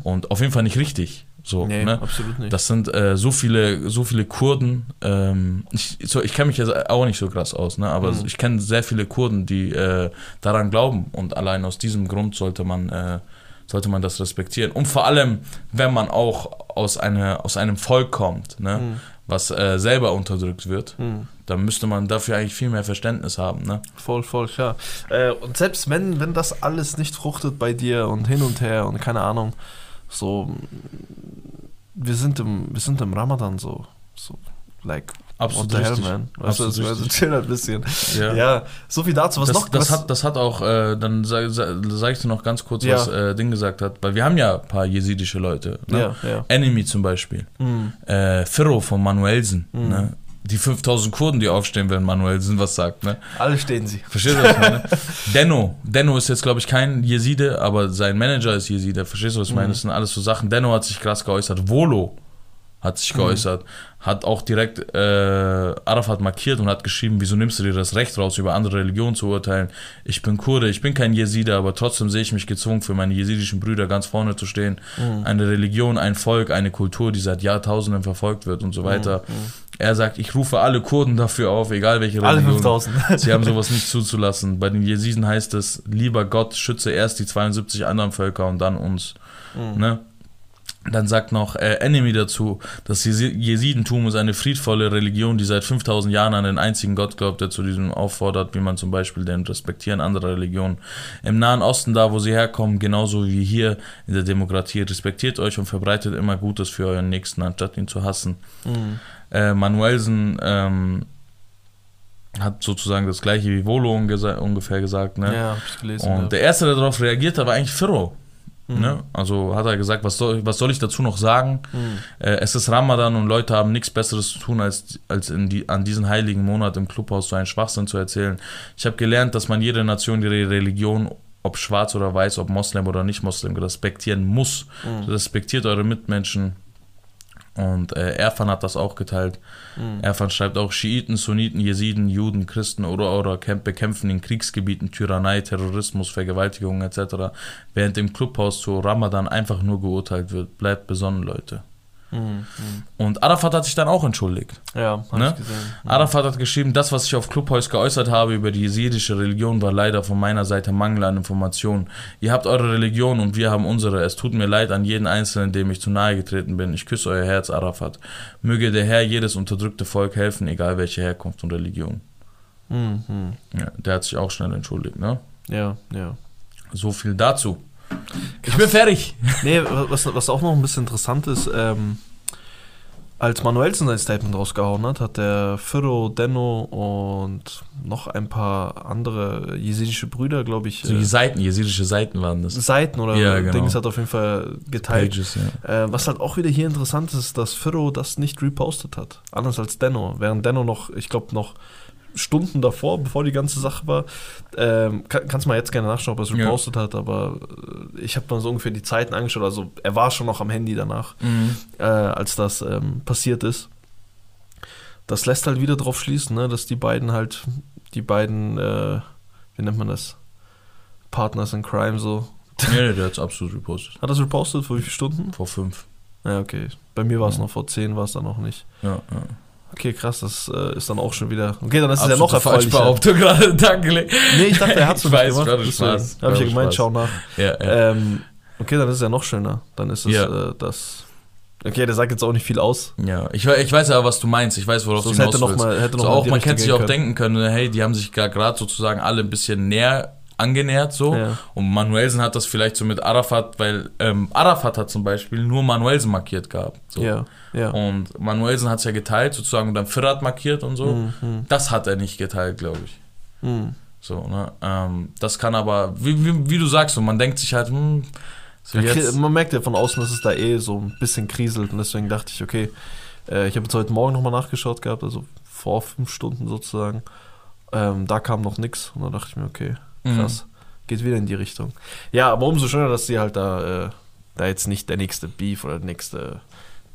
und auf jeden Fall nicht richtig. So, Mhm. Nee, ne? absolut nicht. Das sind äh, so viele, so viele Kurden. Ähm, ich so, ich kenne mich jetzt auch nicht so krass aus, ne? aber Mhm. ich kenne sehr viele Kurden, die äh, daran glauben und allein aus diesem Grund sollte man, äh, sollte man das respektieren. Und vor allem, wenn man auch aus, eine, aus einem Volk kommt, ne? Mhm. was äh, selber unterdrückt wird, Mhm. Da müsste man dafür eigentlich viel mehr Verständnis haben, ne? Voll, voll, klar. Äh, und selbst wenn, wenn das alles nicht fruchtet bei dir und hin und her und keine Ahnung, so, wir sind im, wir sind im Ramadan so, so, like, Absolut what the hell, man? Weißt du, Absolut also, richtig. chill ein bisschen. Ja. Ja. so viel dazu. Was das, noch? das, was, hat, das hat auch, äh, dann sage sag, ich dir noch ganz kurz, Ja. was äh, Ding gesagt hat, weil wir haben ja ein paar jesidische Leute. Ne? ja, ja. Enemy zum Beispiel. Mhm. Äh, Firro von Manuelsen. Mhm. Ne? Die 5000 Kurden, die aufstehen, wenn Manuelsen was sagt. Ne? Alle stehen sie. Verstehst du, was ich meine? Denno. Denno ist jetzt, glaube ich, kein Jeside, aber sein Manager ist Jeside. Verstehst du, was ich meine? Mhm. Das sind alles so Sachen. Denno hat sich krass geäußert. Volo hat sich Mhm. geäußert. Hat auch direkt äh, Arafat markiert und hat geschrieben, wieso nimmst du dir das Recht raus, über andere Religionen zu urteilen? Ich bin Kurde, ich bin kein Jeside, aber trotzdem sehe ich mich gezwungen, für meine jesidischen Brüder ganz vorne zu stehen. Mhm. Eine Religion, ein Volk, eine Kultur, die seit Jahrtausenden verfolgt wird und so weiter. Mhm. Er sagt, ich rufe alle Kurden dafür auf, egal welche Alle Religion. 5000. Sie haben sowas nicht zuzulassen. Bei den Jesiden heißt es, lieber Gott, schütze erst die 72 anderen Völker und dann uns. Mhm. Ne? Dann sagt noch äh, Enemy dazu, das Jesi- Jesidentum ist eine friedvolle Religion, die seit 5000 Jahren an den einzigen Gott glaubt, der zu diesem auffordert, wie man zum Beispiel den Respektieren anderer Religionen. Im Nahen Osten, da wo sie herkommen, genauso wie hier in der Demokratie, respektiert euch und verbreitet immer Gutes für euren Nächsten, anstatt ihn zu hassen. Mhm. Äh, Manuelsen ähm, hat sozusagen das gleiche wie Volo ungefähr gesagt, ne? Ja, hab ich gelesen. Und ja. der erste, der darauf reagiert war eigentlich Firro. Mhm. Ne? Also hat er gesagt, was soll, was soll ich dazu noch sagen? Mhm. Äh, es ist Ramadan und Leute haben nichts Besseres zu tun, als, als die, an diesen heiligen Monat im Clubhaus so einen Schwachsinn zu erzählen. Ich habe gelernt, dass man jede Nation, ihre Religion, ob schwarz oder weiß, ob Moslem oder nicht Moslem, respektieren muss. Mhm. Respektiert eure Mitmenschen. Und äh, Erfan hat das auch geteilt. Mhm. Erfan schreibt auch, Schiiten, Sunniten, Jesiden, Juden, Christen oder oder kämp- bekämpfen in Kriegsgebieten Tyrannei, Terrorismus, Vergewaltigungen etc., während im Clubhaus zu Ramadan einfach nur geurteilt wird. Bleibt besonnen, Leute. Mhm. Mhm. Und Arafat hat sich dann auch entschuldigt. Ja, hab Ne? ich gesehen. Mhm. Arafat hat geschrieben, das, was ich auf Clubhouse geäußert habe über die jesidische Religion, war leider von meiner Seite Mangel an Informationen. Ihr habt eure Religion und wir haben unsere. Es tut mir leid an jeden Einzelnen, dem ich zu nahe getreten bin. Ich küsse euer Herz, Arafat. Möge der Herr jedes unterdrückte Volk helfen, egal welche Herkunft und Religion. Mhm. Mhm. Ja, der hat sich auch schnell entschuldigt, ne? Ja, ja. So viel dazu. Ich bin fertig. Nee, was, was auch noch ein bisschen interessant ist, ähm, als Manuelsen sein Statement rausgehauen hat, hat der Firro, Denno und noch ein paar andere jesidische Brüder, glaube ich, So die äh, Seiten, jesidische Seiten waren das. Seiten oder Ja, genau. Dings hat auf jeden Fall geteilt. Pages, ja. Äh, was halt auch wieder hier interessant ist, dass Firro das nicht repostet hat. Anders als Denno. Während Denno noch, ich glaube, noch Stunden davor, bevor die ganze Sache war, ähm, kann, kannst mal jetzt gerne nachschauen, ob er es Ja. repostet hat, aber äh, ich habe mal so ungefähr die Zeiten angeschaut. Also er war schon noch am Handy danach, Mhm. äh, als das ähm, passiert ist. Das lässt halt wieder drauf schließen, ne, dass die beiden halt, die beiden, äh, wie nennt man das? Partners in Crime so. Nee, nee, der hat es absolut repostet. Hat er es repostet? Vor wie viele Stunden? Vor fünf. Ja, okay. Bei mir war es Ja. noch vor 10, war es dann noch nicht. Ja, ja. Okay, krass, das äh, ist dann auch schon wieder. Okay, dann ist es ja noch erfreulicher. Falschbehauptung gerade. Danke. Nee, ich dachte, er hat es Ich nicht weiß, gemacht. Deswegen Spaß. Habe ich ja gemeint, Spaß. schau nach. Ja, ja. Ähm, okay, dann ist es ja noch schöner. Dann ist es Ja. äh, das. Okay, der sagt jetzt auch nicht viel aus. Ja, ich, ich weiß ja, was du meinst. Ich weiß, worauf Sonst du hinaus hätte noch willst. mal, hätte noch so mal auch, man könnte sich auch können. denken können, hey, die haben sich gerade sozusagen alle ein bisschen näher angenähert so. Ja. Und Manuelsen hat das vielleicht so mit Arafat, weil ähm, Arafat hat zum Beispiel nur Manuelsen markiert gehabt. So. Ja, ja. Und Manuelsen hat es ja geteilt sozusagen und dann Firat markiert und so. Mhm, Das hat er nicht geteilt, glaube ich. mhm. So, ne? Ähm, das kann aber, wie, wie, wie du sagst, so, man denkt sich halt, hm, so jetzt, man merkt ja von außen, dass es da eh so ein bisschen kriselt und deswegen dachte ich, okay, äh, ich habe jetzt heute Morgen nochmal nachgeschaut gehabt, also vor fünf Stunden sozusagen. Ähm, da kam noch nichts und dann dachte ich mir, okay, Mhm. krass, geht wieder in die Richtung. Ja, aber umso schöner, dass sie halt da, äh, da jetzt nicht der nächste Beef oder der nächste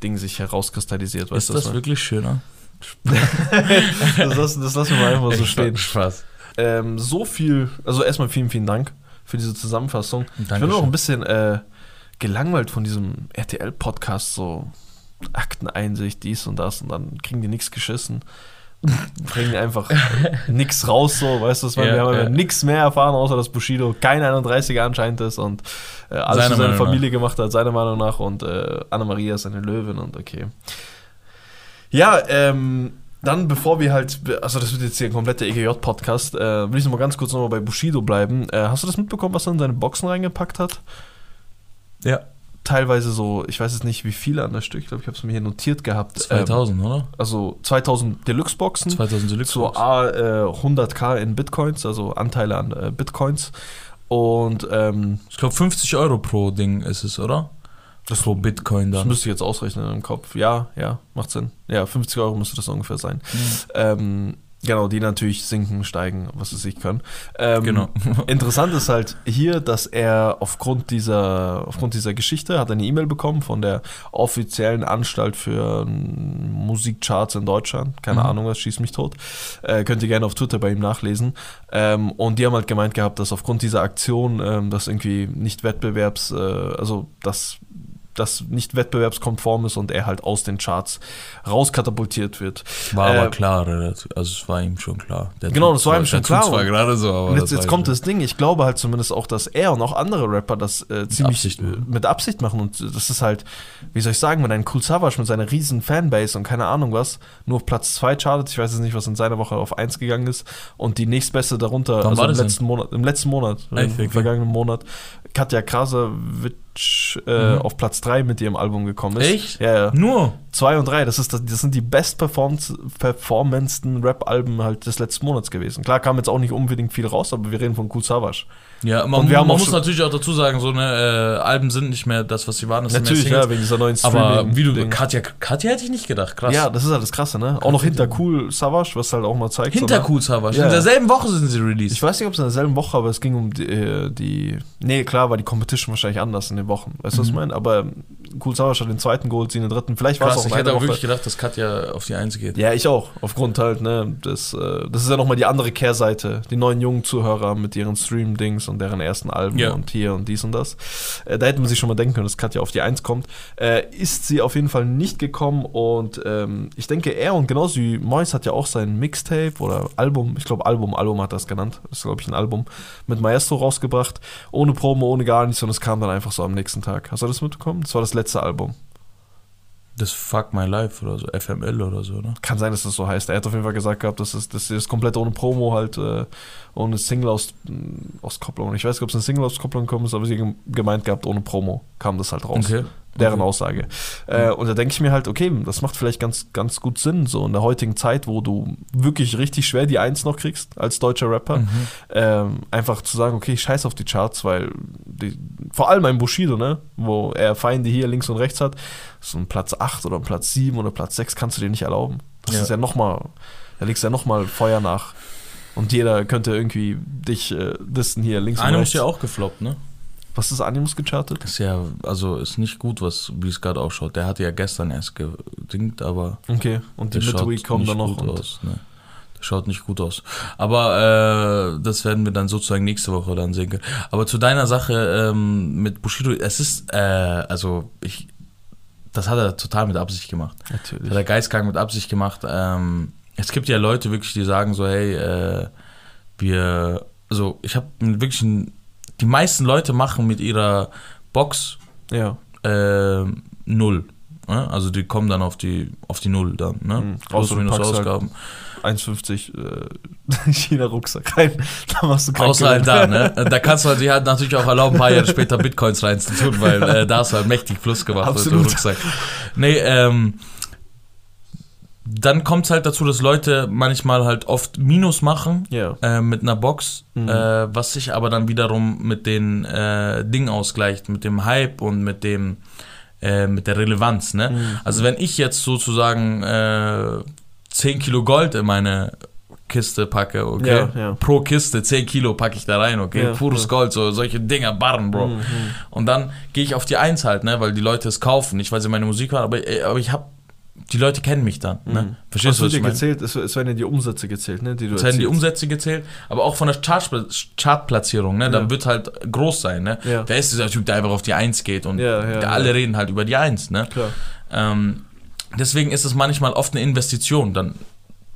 Ding sich herauskristallisiert. Weißt ist das was wirklich schöner? das, lassen, das lassen wir mal einfach so stehen. Spaß. Ähm, so viel, also erstmal vielen, vielen Dank für diese Zusammenfassung. Ich bin noch Dankeschön. ein bisschen äh, gelangweilt von diesem RTL-Podcast, so Akteneinsicht, dies und das und dann kriegen die nichts geschissen. Bringen einfach nichts raus, so, weißt du, wir haben ja. nichts mehr erfahren, außer dass Bushido kein 31er anscheinend ist und äh, alles Seiner für seine Familie gemacht hat, seiner Meinung nach und äh, Anna-Maria ist eine Löwin und okay. Ja, ähm, Dann, bevor wir halt, also das wird jetzt hier ein kompletter EGJ-Podcast, äh, will ich noch mal ganz kurz noch mal bei Bushido bleiben. Äh, hast du das mitbekommen, was er in seine Boxen reingepackt hat? Ja. Teilweise so, ich weiß jetzt nicht, wie viele an der Stück, ich glaube, ich habe es mir hier notiert gehabt. 2000, ähm, oder? Also 2000 Deluxe-Boxen. 2000 Deluxe. So A, äh, 100k in Bitcoins, also Anteile an äh, Bitcoins. Und ähm, Ich glaube 50 Euro pro Ding ist es, oder? Das- pro Bitcoin das dann. müsste ich jetzt ausrechnen im Kopf. Ja, ja, macht Sinn. Ja, 50 Euro müsste das ungefähr sein. Mhm. Ähm, genau, die natürlich sinken, steigen, was es sich können. Ähm, Genau. Interessant ist halt hier, dass er aufgrund dieser, aufgrund dieser Geschichte hat eine E-Mail bekommen von der offiziellen Anstalt für Musikcharts in Deutschland. Keine Mhm. Ahnung, was schießt mich tot. Äh, könnt ihr gerne auf Twitter bei ihm nachlesen. Ähm, und die haben halt gemeint gehabt, dass aufgrund dieser Aktion ähm, das irgendwie nicht wettbewerbs, äh, also das das nicht wettbewerbskonform ist und er halt aus den Charts rauskatapultiert wird. War aber Äh, klar, relativ- also es war ihm schon klar. Der Genau, das war ihm schon klar zwar und- gerade so, aber jetzt, jetzt kommt das Ding, ich glaube halt zumindest auch, dass er und auch andere Rapper das äh, ziemlich Absicht mit Absicht machen. Und das ist halt, wie soll ich sagen, wenn ein Cool Savage mit seiner riesen Fanbase und keine Ahnung was, nur auf Platz 2 chartet, ich weiß jetzt nicht, was in seiner Woche auf 1 gegangen ist, und die nächstbeste darunter, Wann also war im letzten Monat, im letzten Monat, im vergangenen Monat, Katja Krasavitsch äh, Mhm. auf Platz 3 mit ihrem Album gekommen ist. Echt? Ja, ja. Nur. 2 und 3, das, ist, das, das sind die best performendsten Rap-Alben halt des letzten Monats gewesen. Klar kam jetzt auch nicht unbedingt viel raus, aber wir reden von Cool Savage. Ja, man, Und wir haben man muss natürlich auch dazu sagen, so ne, äh, Alben sind nicht mehr das, was sie waren. Das Natürlich, ja, wegen dieser neuen aber wie du, Streaming-Ding. Katja, Katja hätte ich nicht gedacht, krass. Ja, das ist halt das Krasse, ne? Auch noch hinter Cool Savage, was halt auch mal zeigt. Hinter so, ne? Cool Savage. Ja. In derselben Woche sind sie released. Ich weiß nicht, ob es in derselben Woche, aber es ging um die, äh, die. Nee, klar, war die Competition wahrscheinlich anders in den Wochen. Weißt du, was ich Mhm. meine? Aber Cool Savage hat den zweiten geholt, sie den dritten. Vielleicht war es auch ich hätte auch wirklich gedacht, dass Katja auf die Eins geht. Ja, ich auch. Aufgrund halt, ne, das, äh, das ist ja nochmal die andere Kehrseite. Die neuen jungen Zuhörer mit ihren Stream-Dings und deren ersten Alben Ja. und hier und dies und das. Äh, da hätte man sich schon mal denken können, dass Katja auf die Eins kommt. Äh, ist sie auf jeden Fall nicht gekommen und ähm, ich denke, er und genauso wie Mois hat ja auch sein Mixtape oder Album, ich glaube Album, Album hat das genannt, das ist glaube ich ein Album, mit Maestro rausgebracht, ohne Promo, ohne gar nichts und es kam dann einfach so am nächsten Tag. Hast du das mitbekommen? Das war das letzte Album. Das Fuck My Life oder so, FML oder so, ne? Kann sein, dass das so heißt. Er hat auf jeden Fall gesagt gehabt, dass es dass das komplett ohne Promo halt, äh, ohne Single aus, Auskopplung. Ich weiß nicht, ob es eine Single Auskopplung gekommen ist, aber sie gem- gemeint gehabt, ohne Promo kam das halt raus. Okay. Deren. Aussage. Äh, und da denke ich mir halt, okay, das macht vielleicht ganz, ganz gut Sinn, so in der heutigen Zeit, wo du wirklich richtig schwer die Eins noch kriegst als deutscher Rapper. Mhm. Ähm, einfach zu sagen, okay, ich scheiß auf die Charts, weil die, vor allem ein Bushido, ne, wo er Feinde hier links und rechts hat, so ein Platz 8 oder ein Platz 7 oder Platz 6 kannst du dir nicht erlauben. Das Ja. ist ja nochmal, da legst du ja nochmal Feuer nach. Und jeder könnte irgendwie dich äh, dissen hier links und Animus rechts. ist ja auch gefloppt, ne? Was ist Animus gechartet? Ist ja, also ist nicht gut, was, wie es gerade ausschaut. Der hatte ja gestern erst gedingt, aber Okay, und die Midweek kommen dann noch. gut aus. Ne? Schaut nicht gut aus. Aber äh, das werden wir dann sozusagen nächste Woche dann sehen können. Aber zu deiner Sache ähm, mit Bushido, es ist, äh, also ich, das hat er total mit Absicht gemacht. Das natürlich. hat er geistkrank mit Absicht gemacht. Ähm, es gibt ja Leute wirklich, die sagen so, hey, äh, wir, also ich habe wirklich, ein, die meisten Leute machen mit ihrer Box Ja. äh, null. Ne? Also die kommen dann auf die auf die Null dann, ne? Mhm. Plus Außer minus packst halt Ausgaben. 1,50 äh, China-Rucksack rein. Da machst du kein Außer halt da, ne? Da kannst du halt, halt natürlich auch erlauben, ein paar Jahre später Bitcoins reinzutun, weil äh, da hast du halt mächtig Plus gemacht mit dem Absolut. Rucksack. Nee, ähm, dann kommt es halt dazu, dass Leute manchmal halt oft Minus machen Ja. äh, mit einer Box, Mhm. äh, was sich aber dann wiederum mit den äh, Dingen ausgleicht, mit dem Hype und mit dem äh, mit der Relevanz. Ne? Mhm. Also wenn ich jetzt sozusagen äh, 10 Kilo Gold in meine Kiste packe, okay, Ja, ja. pro Kiste 10 Kilo packe ich da rein, okay, Ja, pures. Gold, so solche Dinger, Barren, Bro. Mhm. Und dann gehe ich auf die Eins halt, ne, weil die Leute es kaufen, nicht weil sie meine Musik hören, aber, äh, aber ich habe, die Leute kennen mich dann, ne? Mhm. Verstehst du, was ich meine? gezählt? Es, es werden ja die Umsätze gezählt, ne? Die du Es werden die. Umsätze gezählt, aber auch von der Chart, Chartplatzierung, ne? Da Ja. wird halt groß sein, ne? Ja. Wer ist dieser Typ, der einfach auf die Eins geht und Ja, ja, alle reden halt über die Eins, ne? Klar. Ähm, deswegen ist es manchmal oft eine Investition. Dann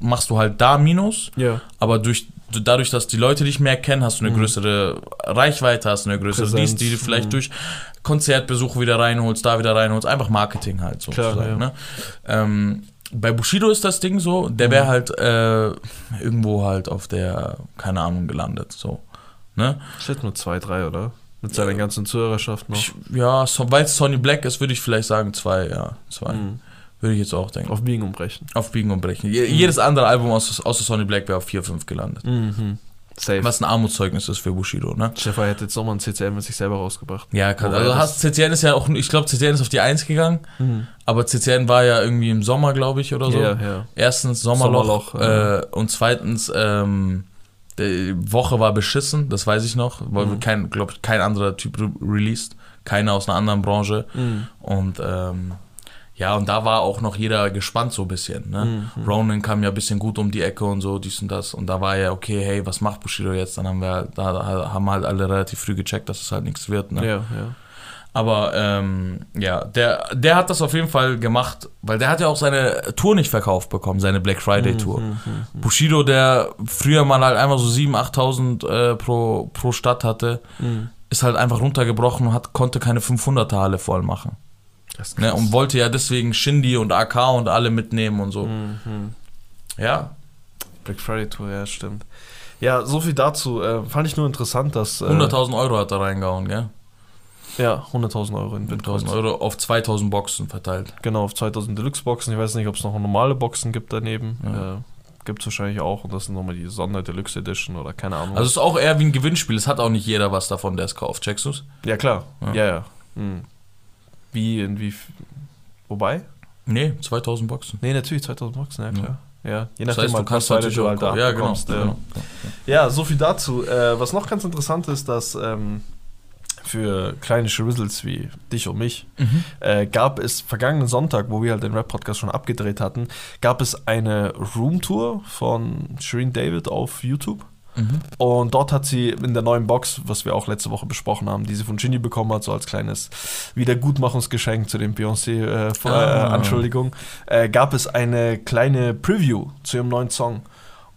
machst du halt da Minus, Ja. aber durch, dadurch, dass die Leute dich mehr kennen, hast du eine Mhm. größere Reichweite, hast eine größere Präsenz, Dies, die du vielleicht mhm. durch Konzertbesuche wieder reinholst, da wieder reinholst, einfach Marketing halt Klar, sozusagen. ja. Ne? Ähm, bei Bushido ist das Ding so, der wäre halt äh, irgendwo halt auf der, keine Ahnung, gelandet. So. Ne? Ich hätte nur zwei, drei, oder? Mit seiner ganzen Zuhörerschaft noch. Ich, ja, so, weil es Sonny Black ist, würde ich vielleicht sagen zwei, ja, zwei. Mhm. Würde ich jetzt auch denken. Auf Biegen und Brechen. Auf Biegen und Brechen. Je, Jedes andere Album außer, außer Sonny Black wäre auf 4, 5 gelandet. Mhm. Safe. Was ein Armutszeugnis ist für Bushido, ne? Stefan hätte jetzt nochmal ein CCM mit sich selber rausgebracht. Ja, kann, also hast, CCN ist ja auch, ich glaube, CCN ist auf die 1 gegangen, Mhm. aber CCN war ja irgendwie im Sommer, glaube ich, oder so. Ja, ja. Erstens Sommerloch, Sommerloch, ja. äh, und zweitens ähm, die Woche war beschissen, das weiß ich noch, weil Mhm. kein, glaube ich, kein anderer Typ re released, keiner aus einer anderen Branche Mhm. und ähm, ja, und da war auch noch jeder gespannt so ein bisschen. Ne? Mhm. Ronan kam ja ein bisschen gut um die Ecke und so, dies und das. Und da war ja, okay, hey, was macht Bushido jetzt? Dann haben wir, da, da haben halt alle relativ früh gecheckt, dass es halt nichts wird. Ne? Ja, ja. Aber ähm, ja, der, der hat das auf jeden Fall gemacht, weil der hat ja auch seine Tour nicht verkauft bekommen, seine Black Friday Mhm, Tour. Bushido, der früher mal halt einmal so 7.000, 8.000 äh, pro, pro Stadt hatte, Mhm. ist halt einfach runtergebrochen und hat, konnte keine 500er Halle voll machen. Ne? Und wollte ja deswegen Shindy und AK und alle mitnehmen und so. Mhm. Ja, Black Friday Tour, ja, stimmt. Ja, so viel dazu. Äh, fand ich nur interessant, dass. Äh, 100.000 Euro hat er reingehauen, gell? Ja, 100.000 Euro in Bitcoin. 100.000 Euro auf 2.000 Boxen verteilt. Genau, auf 2000 Deluxe-Boxen. Ich weiß nicht, ob es noch normale Boxen gibt daneben. Ja. Äh, gibt es wahrscheinlich auch. Und das sind nochmal die Sonder-Deluxe Edition oder keine Ahnung. Also es ist auch eher wie ein Gewinnspiel. Es hat auch nicht jeder was davon, der es kauft. Checkst du's? ja, klar. Ja. Ja, ja. Hm. Wie, in wie. Wobei? Nee, 2.000 Boxen. Nee, natürlich 2000 Boxen, ja klar. Ja, je Das nachdem, heißt, du halt, kannst du auch halt da ja, genau, bekommst, ja. genau. Ja, so viel dazu. Äh, was noch ganz interessant ist, dass ähm, für kleine Schrizzles wie dich und mich Mhm. äh, gab es vergangenen Sonntag, wo wir halt den Rap-Podcast schon abgedreht hatten, gab es eine Roomtour von Shireen David auf YouTube. Mhm. Und dort hat sie in der neuen Box, was wir auch letzte Woche besprochen haben, die sie von Ginny bekommen hat, so als kleines Wiedergutmachungsgeschenk zu dem Beyoncé-Anschuldigung, äh, gab es eine kleine Preview zu ihrem neuen Song.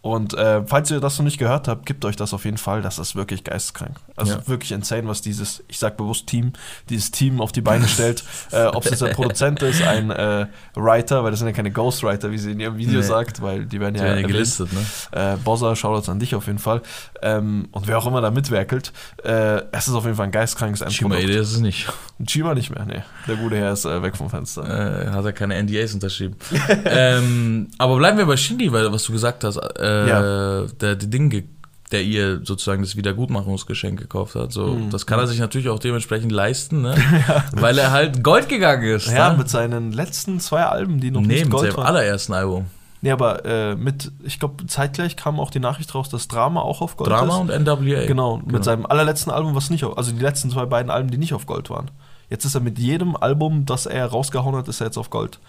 Und äh, falls ihr das noch nicht gehört habt, gebt euch das auf jeden Fall. Das ist wirklich geisteskrank. Also Ja. wirklich insane, was dieses, ich sag bewusst Team, dieses Team auf die Beine stellt. äh, Ob es jetzt ein Produzent ist, ein äh, Writer, weil das sind ja keine Ghostwriter, wie sie in ihrem Video Nee. sagt, weil die werden Die ja, werden ja gelistet, ne? Äh, Bossa, Shoutouts an dich auf jeden Fall. Ähm, und wer auch immer da mitwerkelt, äh, es ist auf jeden Fall ein geistkrankes Chima Endprodukt. Ede ist es nicht. Chima nicht mehr, nee. Der gute Herr ist äh, weg vom Fenster. Äh, hat er keine NDAs unterschrieben. ähm, aber bleiben wir bei Shindy, weil was du gesagt hast, äh, Ja. der, der Ding, der ihr sozusagen das Wiedergutmachungsgeschenk gekauft hat. So, Mhm. Das kann er sich natürlich auch dementsprechend leisten, ne? weil er halt Gold gegangen ist. Ja, ne? mit seinen letzten zwei Alben, die noch nee, nicht mit Gold seinem waren. allerersten Album. Nee, aber äh, mit, ich glaube, zeitgleich kam auch die Nachricht raus, dass Drama auch auf Gold Drama ist. und NWA. Genau, mit seinem allerletzten Album, was nicht auf, also die letzten zwei beiden Alben, die nicht auf Gold waren. Jetzt ist er mit jedem Album, das er rausgehauen hat, ist er jetzt auf Gold.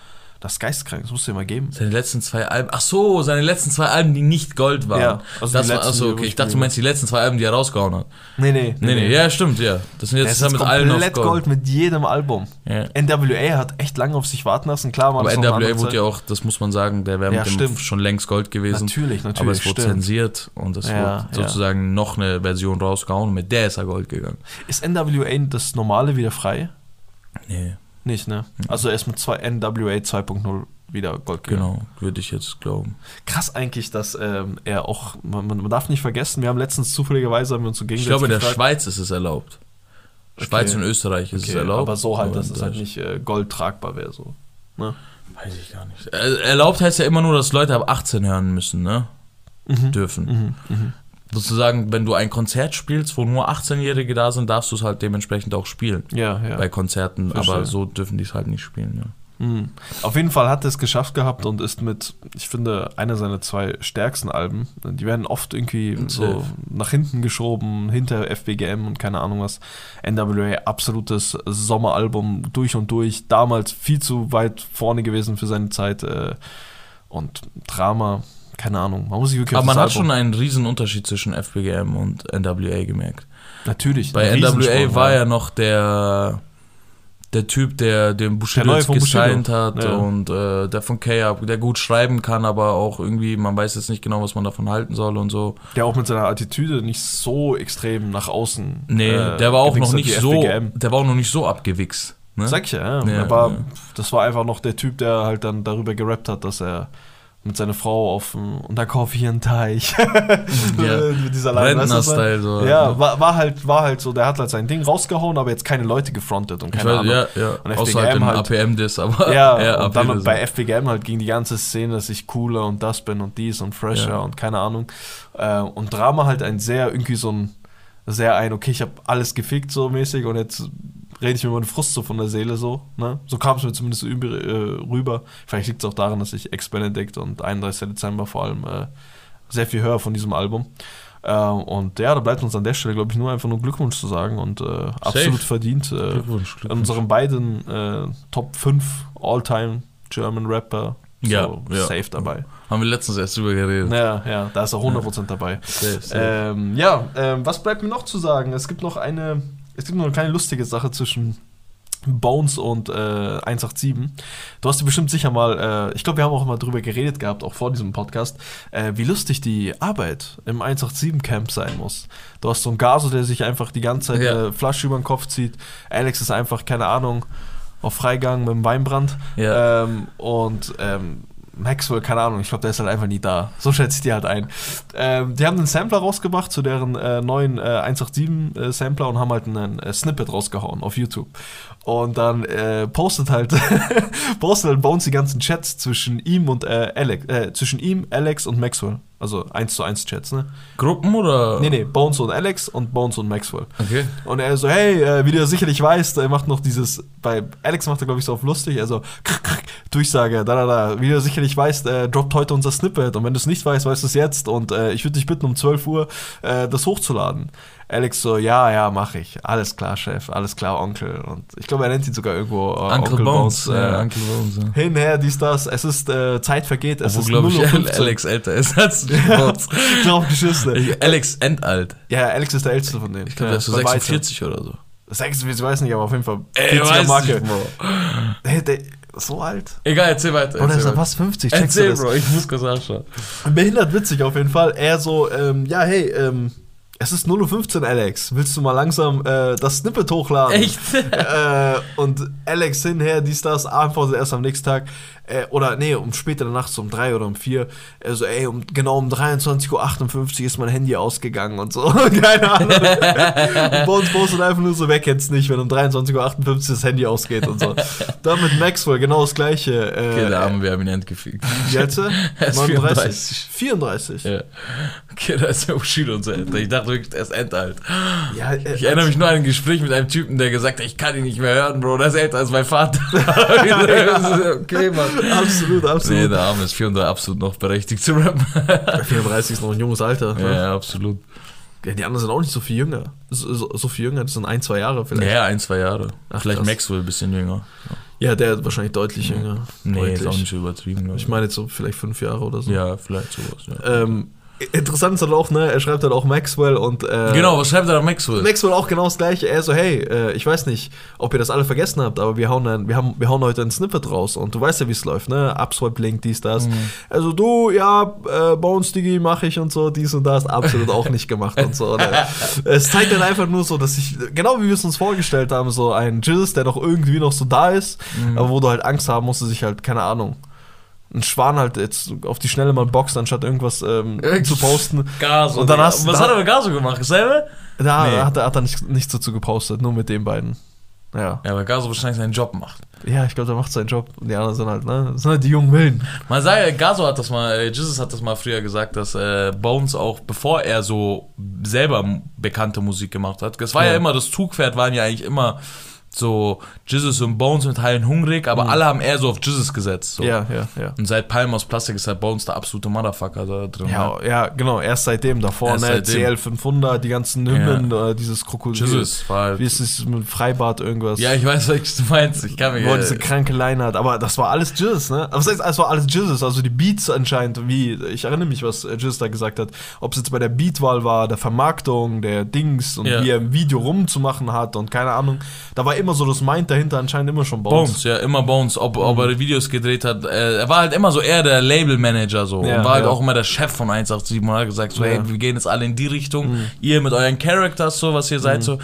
Das ist geistkrank, das musst du dir mal geben. Seine letzten zwei Alben. Ach so, seine letzten zwei Alben, die nicht Gold waren. Ja, also das war, letzten, achso, okay. Ich dachte, du meinst die letzten zwei Alben, die er rausgehauen hat. Nee, nee, Nee, nee, ja, stimmt, ja. Das sind jetzt zusammen mit allen auf komplett Gold. Gold. mit jedem Album. Ja. NWA hat echt lange auf sich warten lassen, klar war Aber NWA wurde ja auch, das muss man sagen, der wäre Ja, mit dem schon längst Gold gewesen. Natürlich, natürlich, Aber es wurde stimmt. zensiert und es Ja, wurde sozusagen noch eine Version rausgehauen und mit der ist er Gold gegangen. Ist NWA das normale wieder frei? Nee, Nicht, ne? Also er ist mit zwei NWA 2.0 wieder Gold gegangen. genau, würde ich jetzt glauben. Krass eigentlich, dass ähm, er auch, man, man darf nicht vergessen, wir haben letztens zufälligerweise haben wir uns so Ich gegenseitig glaube, in der gefragt, Schweiz ist es erlaubt. Schweiz Okay. und Österreich ist okay, es erlaubt. aber so halt, dass es halt nicht äh, Gold tragbar wäre, so. Ne? Weiß ich gar nicht. Er- Erlaubt heißt ja immer nur, dass Leute ab 18 hören müssen, ne? Mhm. Dürfen. Mhm. Mhm. Sozusagen, wenn du ein Konzert spielst, wo nur 18-Jährige da sind, darfst du es halt dementsprechend auch spielen. Ja, ja. Bei Konzerten, Verstehe. aber so dürfen die es halt nicht spielen, ja. Mhm. Auf jeden Fall hat er es geschafft gehabt und ist mit, ich finde, einer seiner zwei stärksten Alben. Die werden oft irgendwie so Safe. nach hinten geschoben, hinter FBGM und keine Ahnung was. NWA, absolutes Sommeralbum durch und durch. Damals viel zu weit vorne gewesen für seine Zeit. Äh, und Drama, keine Ahnung. Man muss sich wirklich Aber man hat schon Album- einen riesen Unterschied zwischen FBGM und NWA gemerkt. Natürlich. Bei NWA war ja noch der der Typ, der den Bushido gesigned hat Ja. und äh, der von K der gut schreiben kann, aber auch irgendwie, man weiß jetzt nicht genau, was man davon halten soll und so. Der auch mit seiner Attitüde nicht so extrem nach außen. Nee, äh, der war auch noch nicht so, der war auch noch nicht so abgewichst. Ne? Sag ich ja, ja. Ja, er war, ja. Das war einfach noch der Typ, der halt dann darüber gerappt hat, dass er mit seiner Frau dem, und dann kaufe ich hier einen Teich. mit dieser? Rentner-Style, so. Ja, war, war halt, war halt so, der hat halt sein Ding rausgehauen, aber jetzt keine Leute gefrontet und keine weiß, Ahnung. ja, ja. Und FBGM halt im halt- APM-Diss, aber Ja, eher und dann bei FBGM halt ging die ganze Szene, dass ich cooler und das bin und dies und fresher Ja. und keine Ahnung. Äh, und Drama halt ein sehr, irgendwie so ein, sehr ein, okay, ich habe alles gefickt so mäßig und jetzt rede ich mir meine Frust so von der Seele so. Ne? So kam es mir zumindest so über, äh, rüber. Vielleicht liegt es auch daran, dass ich Ex-Benedict und 31. Dezember vor allem äh, sehr viel höre von diesem Album. Äh, und ja, da bleibt uns an der Stelle, glaube ich, nur einfach nur Glückwunsch zu sagen und äh, absolut verdient. Äh, Glückwunsch, in Glückwunsch. unseren beiden äh, Top 5 All-Time German Rapper so Ja, ja. safe dabei. Haben wir letztens erst drüber geredet. Ja, ja, da ist er 100% dabei. Safe, safe. Ähm, ja, ähm, was bleibt mir noch zu sagen? Es gibt noch eine, es gibt noch eine kleine lustige Sache zwischen Bones und äh, 187. Du hast dir bestimmt sicher mal, äh, ich glaube, wir haben auch mal drüber geredet gehabt, auch vor diesem Podcast, äh, wie lustig die Arbeit im 187-Camp sein muss. Du hast so einen Gaso, der sich einfach die ganze Zeit Ja. eine Flasche über den Kopf zieht. Alex ist einfach, keine Ahnung, auf Freigang mit dem Weinbrand. Ja. Ähm, und ähm, Maxwell, keine Ahnung, ich glaube, der ist halt einfach nie da. So schätze ich die halt ein. Ähm, die haben einen Sampler rausgebracht zu deren äh, neuen äh, 187-Sampler und haben halt einen äh, Snippet rausgehauen auf YouTube. Und dann äh, postet halt postet halt Bones die ganzen Chats zwischen ihm und äh, Alex, äh, zwischen ihm, Alex und Maxwell. Also 1 zu 1 Chats, ne? Gruppen oder? Nee, nee, Bones und Alex und Bones und Maxwell. Okay. Und er so, hey, äh, wie du ja sicherlich weißt, er macht noch dieses, bei Alex macht er, glaube ich, so auf lustig, also krr, krr, Durchsage, da, da, da, wie du ja sicherlich weißt, äh, droppt heute unser Snippet und wenn du es nicht weißt, weißt du es jetzt und äh, ich würde dich bitten, um 12 Uhr äh, das hochzuladen. Alex so, ja, ja, mach ich. Alles klar, Chef, alles klar, Onkel. Und ich glaube, er nennt ihn sogar irgendwo äh, Uncle, Bones. äh, ja, Uncle Bones. Ja. Hinher, dies, das, es ist, äh, Zeit vergeht, es Obwohl, ist glaube ich, 0:15. Alex älter ist als Bones. Drauf geschissen. Ich- Alex endalt. Ja, Alex ist der älteste von denen. Ich glaube, der ist so bei weitem. 46 oder so. 46, ich weiß nicht, aber auf jeden Fall Ey, 40er weiß Marke. nicht, Bro. Der, der, so alt? Egal, erzähl weiter. Oder ist er fast 50? weiter. Checkst du Erzähl, das? Bro, ich muss kurz nachschauen. Behindert witzig auf jeden Fall. Er so, ähm, ja, hey, ähm, es ist 0.15 Uhr, Alex. Willst du mal langsam äh, das Snippet hochladen? Echt? äh, und Alex hinher, dies, das, antwortet erst am nächsten Tag. Äh, oder nee, um später nachts um 3 oder um 4. Er so, ey, um, genau um 23.58 Uhr ist mein Handy ausgegangen und so. Keine Ahnung. und bei uns postet einfach nur so, wer kennt's nicht, wenn um 23.58 Uhr das Handy ausgeht und so. Dann mit Maxwell, genau das gleiche. Äh, Okay, der Arme, wir haben ihn endgefickt. Wie alt ist er? Er ist 39. 34. Ja. Okay, da ist der Bushido und so älter. Ich dachte wirklich, er ist endalt. Ja, äh, Ich erinnere mich nur an ein Gespräch mit einem Typen, der gesagt hat, ich kann ihn nicht mehr hören, Bro, der ist älter als mein Vater. okay, Mann. Absolut, Nee, absolut. der Arme ist 400 absolut noch berechtigt zu rappen. 34 ist noch ein junges Alter. ja, ne? ja, absolut. Ja, die anderen sind auch nicht so viel jünger. So, so, viel jünger, das sind ein, zwei Jahre vielleicht. Ja, ein, zwei Jahre. Ach, Vielleicht krass. Maxwell ein bisschen jünger. Ja, der ist wahrscheinlich deutlich jünger. Nee, deutlich. ist auch nicht so übertrieben. Ich meine jetzt so vielleicht fünf Jahre oder so. Ja, vielleicht sowas. Ja. Ähm, interessant ist halt auch, ne, er schreibt halt auch Maxwell und äh, genau, was schreibt er da Maxwell? Maxwell auch genau das gleiche. Er so, hey, äh, ich weiß nicht, ob ihr das alle vergessen habt, aber wir hauen, ein, wir haben, wir hauen heute ein Snippet raus und du weißt ja, wie es läuft, ne? Upswipe Link, dies, das. Mhm. Also du, ja, äh, Bones Digi mache ich und so, dies und das, absolut auch nicht gemacht und so. Ne? Es zeigt dann einfach nur so, dass ich, genau wie wir es uns vorgestellt haben, so ein Jizz, der doch irgendwie noch so da ist, Mhm. aber wo du halt Angst haben musst, dass ich halt, keine Ahnung, ein Schwan halt jetzt auf die Schnelle mal boxt, anstatt irgendwas ähm, zu posten. Gaso. Und dann hast- was da- hat er mit Gaso gemacht? Dasselbe? Da Nee. hat er, hat er nicht, nichts dazu gepostet, nur mit den beiden. Ja. Ja, weil Gaso wahrscheinlich seinen Job macht. Ja, ich glaube, der macht seinen Job. Und die anderen sind halt, ne? Das sind halt die jungen Willen. Man sagt, Gaso hat das mal, äh, Jesus hat das mal früher gesagt, dass äh, Bones auch, bevor er so selber bekannte Musik gemacht hat, das war ja, Ja. immer, das Zugpferd waren ja eigentlich immer so Jesus und Bones mit Heilen hungrig, aber alle haben eher so auf Jesus gesetzt. So. Mhm. Ja, ja, ja. Und seit Palm aus Plastik ist halt Bones der absolute Motherfucker da drin. ne? Ja, ja, genau, erst seitdem davor, Erst ne, seitdem. CL 500, die ganzen Hymnen, äh, dieses Krokodil. Jesus war halt, Wie ist es mit Freibad irgendwas? Ja, ich weiß, was du meinst. Ich kann mich Wo äh, diese kranke Line hat, aber das war alles Jizz, ne? Aber das heißt, es war alles Jizz, also die Beats anscheinend, wie, ich erinnere mich, was äh, Jizz da gesagt hat, ob es jetzt bei der Beatwahl war, der Vermarktung, der Dings und Ja. wie er im Video rumzumachen hat und keine Ahnung, da war immer so das Mind dahinter anscheinend immer schon Bones. Bones, ja, immer Bones, ob, ob er Videos gedreht hat. Er war halt immer so eher der Labelmanager so. Ja, und war halt ja. auch immer der Chef von 187 und hat gesagt so, Ja. hey, wir gehen jetzt alle in die Richtung. Ihr mit euren Characters so, was ihr seid so.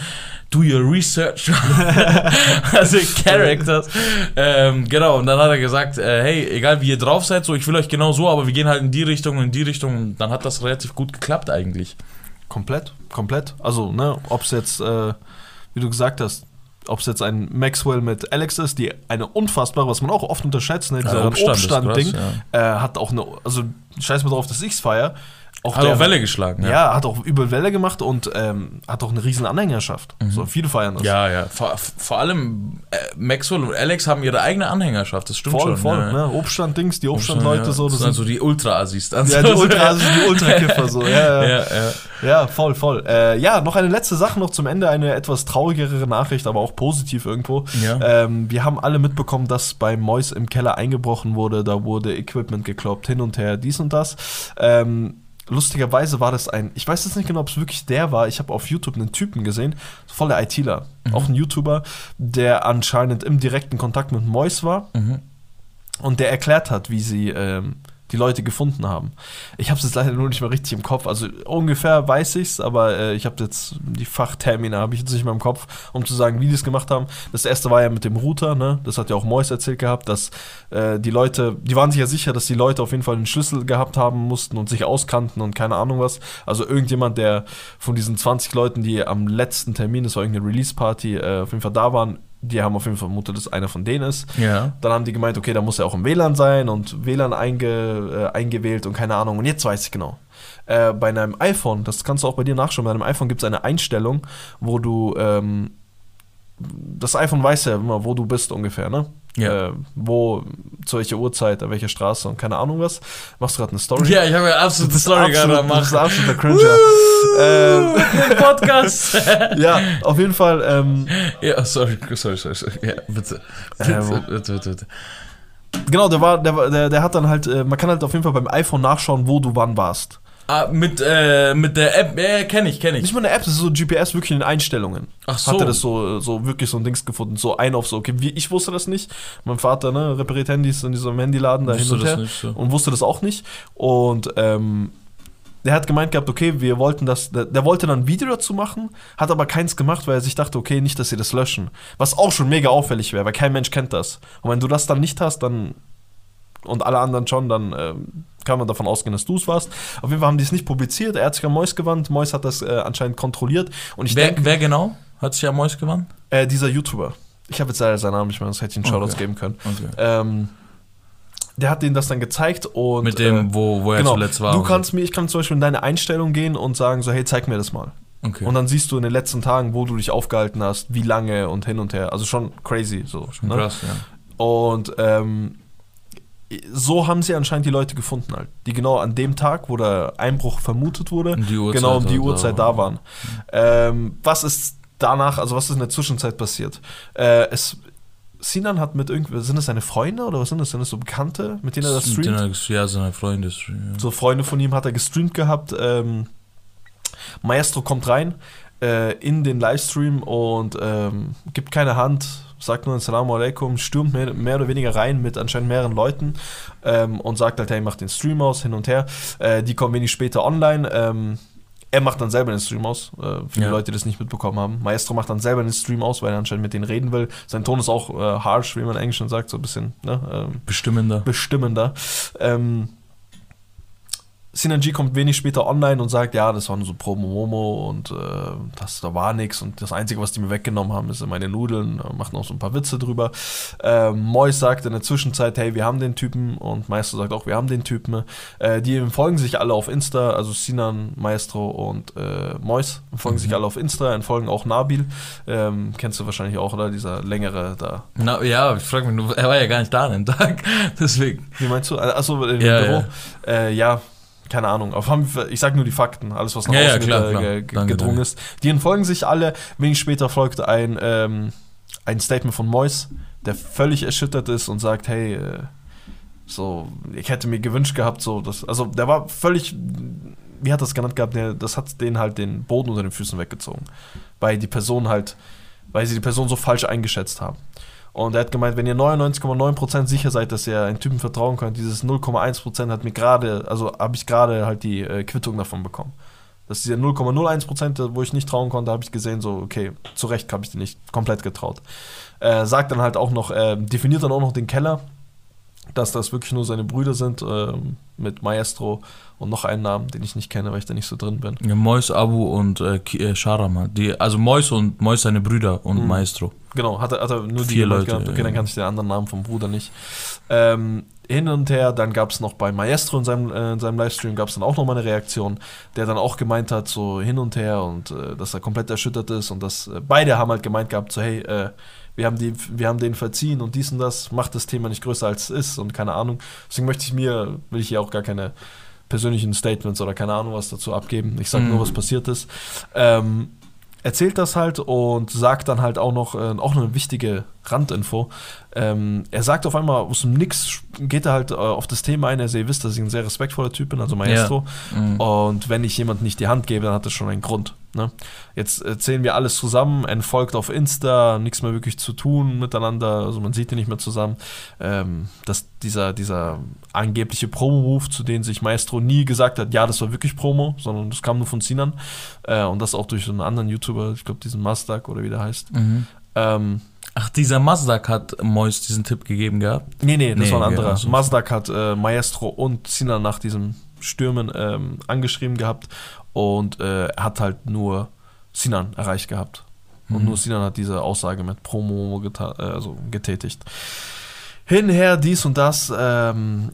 do your research. also Characters. ähm, genau, und dann hat er gesagt, äh, hey, egal wie ihr drauf seid, so ich will euch genau so, aber wir gehen halt in die Richtung und in die Richtung. Und dann hat das relativ gut geklappt eigentlich. Komplett, komplett. Also, ne, ob es jetzt, äh, wie du gesagt hast, ob es jetzt ein Maxwell mit Alex ist, die eine unfassbare, was man auch oft unterschätzt, ne, dieser Ja, ist Obststand-Ding, krass, äh, hat auch eine, also scheiß mal drauf, dass ich's feier. Auch Hat der- auch Welle geschlagen, Ja, ja. hat auch übel Welle gemacht und ähm, hat auch eine riesen Anhängerschaft. So, viele feiern das. Mhm. Ja, ja. Vor, vor allem äh, Maxwell und Alex haben ihre eigene Anhängerschaft, das stimmt voll, schon. voll. ja. Ne? Obststand-Dings, die Obststand-Leute ja. so, das das sind so die Ultra-Assis ja, die Ultra, also die Ultrakiffer so. Ja, ja. ja, voll, voll. Äh, ja, noch eine letzte Sache noch zum Ende, eine etwas traurigere Nachricht, aber auch positiv irgendwo. Ähm, wir haben alle mitbekommen, dass bei Mois im Keller eingebrochen wurde, da wurde Equipment gekloppt, hin und her, dies und das. Ähm, lustigerweise war das ein, ich weiß jetzt nicht genau, ob es wirklich der war, ich habe auf YouTube einen Typen gesehen, voll der ITler, auch ein YouTuber, der anscheinend im direkten Kontakt mit Mois war Mhm. und der erklärt hat, wie sie ähm, die Leute gefunden haben. Ich habe es jetzt leider nur nicht mehr richtig im Kopf. Also ungefähr weiß ich's, aber äh, ich habe jetzt die Fachtermine habe ich jetzt nicht mehr im Kopf, um zu sagen, wie die es gemacht haben. Das erste war ja mit dem Router, ne? Das hat ja auch Mois erzählt gehabt, dass äh, die Leute, die waren sich ja sicher, dass die Leute auf jeden Fall einen Schlüssel gehabt haben mussten und sich auskannten und keine Ahnung was. Also irgendjemand, der von diesen 20 Leuten, die am letzten Termin, das war irgendeine Release-Party, äh, auf jeden Fall da waren, die haben auf jeden Fall vermutet, dass einer von denen ist. Ja. Dann haben die gemeint, okay, da muss er auch im WLAN sein und WLAN einge, äh, eingewählt und keine Ahnung. Und jetzt weiß ich genau. Äh, bei einem iPhone, das kannst du auch bei dir nachschauen, bei einem iPhone gibt es eine Einstellung, wo du, ähm, das iPhone weiß ja immer, wo du bist ungefähr, ne? Ja. Äh, wo, zu welcher Uhrzeit, an welcher Straße und keine Ahnung was. Machst du gerade eine Story? Ja, ich habe ja absolute Story gerade am Das ist absoluter Cringe. ähm, Podcast. ja, auf jeden Fall. Ähm, ja, sorry, sorry, sorry, sorry. Ja, bitte. Äh, wo- Bitte, bitte, bitte, bitte. genau, der war, der, war- der, der hat dann halt, äh, man kann halt auf jeden Fall beim iPhone nachschauen, wo du wann warst. Ah, mit, äh, mit der App, ja, kenne ich, kenne ich. Nicht mal eine App, das ist so GPS wirklich in den Einstellungen. Ach so. Hat er das so, so wirklich so ein Dings gefunden, so ein auf so, okay, wie, ich wusste das nicht. Mein Vater, ne, repariert Handys in diesem Handyladen da hin und her nicht so. und wusste das auch nicht. Und ähm, der hat gemeint gehabt, okay, wir wollten das, der, der wollte dann ein Video dazu machen, hat aber keins gemacht, weil er sich dachte, okay, nicht, dass sie das löschen. Was auch schon mega auffällig wäre, weil kein Mensch kennt das. Und wenn du das dann nicht hast, dann und alle anderen schon, dann ähm, kann man davon ausgehen, dass du es warst. Auf jeden Fall haben die es nicht publiziert. Er hat sich an Mois gewandt. Mois hat das äh, anscheinend kontrolliert. Und ich Wer, denke, wer genau hat sich am Mäus gewonnen? äh, dieser YouTuber, ich habe jetzt leider seinen Namen nicht mehr, sonst hätte ich einen Shoutouts Okay. geben können. Okay. Ähm, der hat denen das dann gezeigt und Mit dem, äh, wo, wo er genau, zuletzt war. du so. kannst mir, ich kann zum Beispiel in deine Einstellung gehen und sagen so, hey, zeig mir das mal. Okay. Und dann siehst du in den letzten Tagen, wo du dich aufgehalten hast, wie lange und hin und her. Also schon crazy so. Schon ne? krass, ja. Und ähm, so haben sie anscheinend die Leute gefunden halt, die genau an dem Tag, wo der Einbruch vermutet wurde, Um genau um die. Uhrzeit da waren. Ähm, was ist danach, also was ist in der Zwischenzeit passiert? Äh, es, Sinan hat mit irgendwie, sind das seine Freunde oder was sind das? Sind das so Bekannte, mit denen er das streamt? er- Ja, seine Freunde. Ja. So Freunde von ihm hat er gestreamt gehabt. Ähm, Maestro kommt rein äh, in den Livestream und ähm, gibt keine Hand, sagt nur Assalamu alaikum, stürmt mehr, mehr oder weniger rein mit anscheinend mehreren Leuten ähm, und sagt halt, hey, macht den Stream aus, hin und her. Äh, die kommen wenig später online. Ähm, er macht dann selber den Stream aus, äh, für die Ja. Leute, die das nicht mitbekommen haben. Maestro macht dann selber den Stream aus, weil er anscheinend mit denen reden will. Sein Ton ist auch äh, harsh, wie man in Englisch schon sagt, so ein bisschen ne, ähm, Bestimmender. bestimmender. Ähm, Synergy kommt wenig später online und sagt, ja, das war nur so Promo Momo und äh, das, da war nichts und das Einzige, was die mir weggenommen haben, ist meine Nudeln, äh, macht noch so ein paar Witze drüber. Ähm, Mois sagt in der Zwischenzeit, hey, wir haben den Typen und Maestro sagt auch, wir haben den Typen. Äh, die folgen sich alle auf Insta, also Sinan, Maestro und äh, Mois folgen sich alle auf Insta, entfolgen auch Nabil. Ähm, kennst du wahrscheinlich auch, oder? Dieser längere da. Na, ja, ich frage mich, er war ja gar nicht da an dem Tag. Deswegen. Wie meinst du? Achso, im Ja, Büro. ja. Äh, ja, keine Ahnung. Auf, ich sag nur die Fakten, alles was nach Ja, ja, außen klar, ge- klar. Danke, gedrungen ist. Die entfolgen sich alle. Wenig später folgt ein, ähm, ein Statement von Mois, der völlig erschüttert ist und sagt, hey, äh, so, ich hätte mir gewünscht gehabt, so, das, also der war völlig, wie hat das genannt gehabt, der, das hat den halt den Boden unter den Füßen weggezogen. Weil die Person halt, weil sie die Person so falsch eingeschätzt haben. Und er hat gemeint, wenn ihr 99,9% sicher seid, dass ihr einen Typen vertrauen könnt, dieses 0,1% hat mir gerade, also habe ich gerade halt die äh, Quittung davon bekommen. Das ist diese 0,01%, wo ich nicht trauen konnte, habe ich gesehen, so, okay, zu Recht habe ich die nicht komplett getraut. Äh, sagt dann halt auch noch, äh, definiert dann auch noch den Keller, dass das wirklich nur seine Brüder sind, äh, mit Maestro und noch einen Namen, den ich nicht kenne, weil ich da nicht so drin bin. Ja, Mois, Abu und äh, äh, Sharama. Die, also Mois und Mois seine Brüder und Mhm. Maestro. Genau, hat er, hat er nur die Vier genannt Leute, gehabt. Okay, ja. dann kann ich den anderen Namen vom Bruder nicht. Ähm, hin und her, dann gab es noch bei Maestro in seinem, äh, in seinem Livestream, gab es dann auch nochmal eine Reaktion, der dann auch gemeint hat, so hin und her und äh, dass er komplett erschüttert ist und dass äh, beide haben halt gemeint gehabt, so hey, äh, wir haben, die, wir haben den verziehen und dies und das, macht das Thema nicht größer als es ist und keine Ahnung. Deswegen möchte ich mir, will ich hier auch gar keine persönlichen Statements oder keine Ahnung was dazu abgeben. Ich sage nur, Mhm. was passiert ist. Ähm, erzählt das halt und sagt dann halt auch noch, äh, auch eine wichtige Randinfo. Ähm, er sagt auf einmal aus dem Nix, geht er halt äh, auf das Thema ein. Also ihr wisst, dass ich ein sehr respektvoller Typ bin, also Maestro. Mhm. Und wenn ich jemand nicht die Hand gebe, dann hat das schon einen Grund. Ne? Jetzt erzählen wir alles zusammen, entfolgt auf Insta, nichts mehr wirklich zu tun miteinander, also man sieht die nicht mehr zusammen. Ähm, dass dieser, dieser angebliche Promo-Move, zu dem sich Maestro nie gesagt hat, ja, das war wirklich Promo, sondern das kam nur von Sinan. Äh, und das auch durch so einen anderen YouTuber, ich glaube diesen Mastak oder wie der heißt. Mhm. Ähm, Ach, dieser Mazdak hat Mois diesen Tipp gegeben gehabt. Nee, nee, das Nee, war ein ja, anderer. so. Mazdak hat äh, Maestro und Sinan nach diesem Stürmen ähm, angeschrieben gehabt und äh, er hat halt nur Sinan erreicht gehabt. Und Mhm. nur Sinan hat diese Aussage mit Promo äh, also getätigt. Hinher, dies und das. Ähm,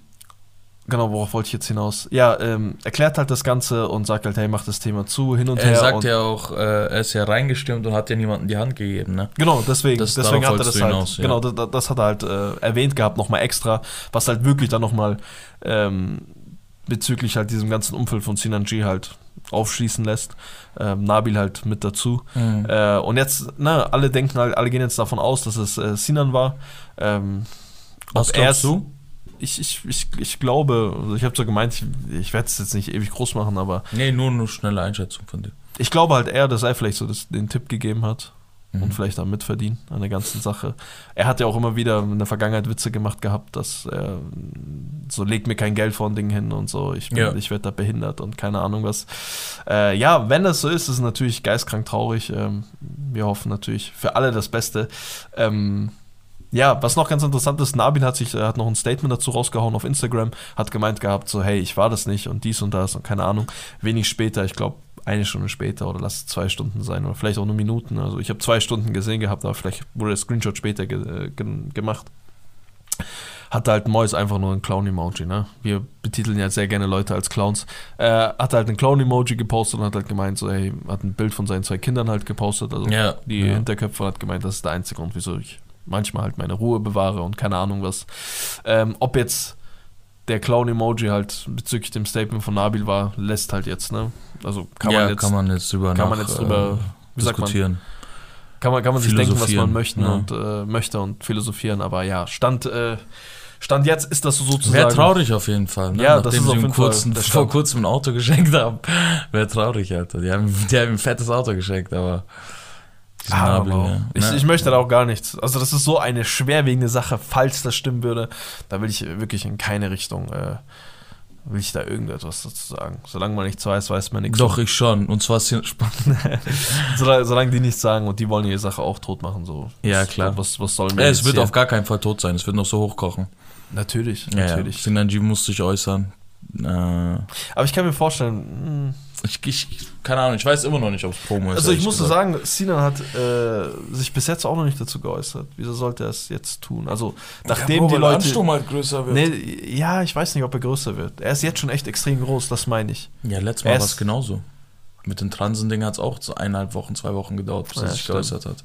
genau, worauf wollte ich jetzt hinaus? Ja, ähm, erklärt halt das Ganze und sagt halt, hey, mach das Thema zu, hin und Er her. sagt und, ja auch, äh, er ist ja reingestürmt und hat ja niemandem die Hand gegeben, ne? Genau, deswegen, Das- deswegen hat er das halt, hinaus, ja. genau, das, das hat er halt äh, erwähnt gehabt, nochmal extra, was halt wirklich dann nochmal ähm, bezüglich halt diesem ganzen Umfeld von Sinan G halt aufschließen lässt. Ähm, Nabil halt mit dazu. Mhm. Äh, und jetzt, ne, alle denken halt, alle gehen jetzt davon aus, dass es äh, Sinan war. Ähm, Was er glaubst du? Ich, ich, ich, ich glaube, also ich habe so gemeint, ich, ich werde es jetzt nicht ewig groß machen, aber Nee, nur eine schnelle Einschätzung von dir. ich glaube halt eher, dass er vielleicht so das, den Tipp gegeben hat Mhm. und vielleicht auch mitverdienen an der ganzen Sache. Er hat ja auch immer wieder in der Vergangenheit Witze gemacht gehabt, dass er so legt mir kein Geld vor ein Ding hin und so, ich, bin- Ja. ich werde da behindert und keine Ahnung was. Äh, ja, wenn das so ist, ist es natürlich geistkrank traurig. Ähm, wir hoffen natürlich für alle das Beste. Ähm, ja, was noch ganz interessant ist, Nabil hat sich äh, hat noch ein Statement dazu rausgehauen auf Instagram, hat gemeint gehabt, so hey, ich war das nicht und dies und das und keine Ahnung. Wenig später, ich glaube eine Stunde später oder lass es zwei Stunden sein oder vielleicht auch nur Minuten. Also ich habe zwei Stunden gesehen gehabt, aber vielleicht wurde der Screenshot später ge äh, ge gemacht. Hat halt Mois einfach nur ein Clown-Emoji, ne? Wir betiteln ja sehr gerne Leute als Clowns. Äh, hat halt ein Clown-Emoji gepostet und hat halt gemeint, so, hey, hat ein Bild von seinen zwei Kindern halt gepostet. Also Ja, die ja. Hinterköpfe hat gemeint, das ist der einzige Grund, wieso ich manchmal halt meine Ruhe bewahre und keine Ahnung was. Ähm, ob jetzt der Clown-Emoji halt bezüglich dem Statement von Nabil war, lässt halt jetzt, ne? Also kann ja, man jetzt kann man jetzt drüber kann man jetzt drüber- äh, wie sagt man? diskutieren. kann man, kann man sich denken, was man möchten ja. und äh, möchte und philosophieren, aber ja, Stand, äh, Stand jetzt ist das so sozusagen. Wäre traurig auf jeden Fall. Ne? Ja, das Nachdem ist sie auf jeden Fall kurzen, der vor kurzem ein Auto geschenkt haben. Wäre traurig, Alter. Die haben, die haben ihm ein fettes Auto geschenkt, aber. Ah, Nabil, wow. ja. ich, ich möchte da auch gar nichts. Also, das ist so eine schwerwiegende Sache, falls das stimmen würde. Da will ich wirklich in keine Richtung, äh, will ich da irgendetwas dazu sagen. Solange man nichts weiß, weiß man nichts. Doch, ich schon. Und zwar ist hier spannend. Solange, solange die nichts sagen und die wollen ihre Sache auch tot machen, so. Ja, klar. Was, was sollen Äh, es wird jetzt auf gar keinen Fall tot sein. Es wird noch so hochkochen. hier? Natürlich, Ja, natürlich. ja. Sinanji muss sich äußern. Äh, Aber ich kann mir vorstellen, mh, ich, ich, keine Ahnung, ich weiß immer noch nicht, ob es Promo ist. Also ich muss sagen, Sinan hat äh, sich bis jetzt auch noch nicht dazu geäußert. Wieso sollte er es jetzt tun? Also nachdem ja, die weil der Leute... Ansturm halt größer wird. Nee, ja, ich weiß nicht, ob er größer wird. Er ist jetzt schon echt extrem groß, das meine ich. Ja, letztes Mal war es genauso. Mit den Transen-Ding hat es auch so eineinhalb Wochen, zwei Wochen gedauert, bis Ja, er sich stimmt. geäußert hat.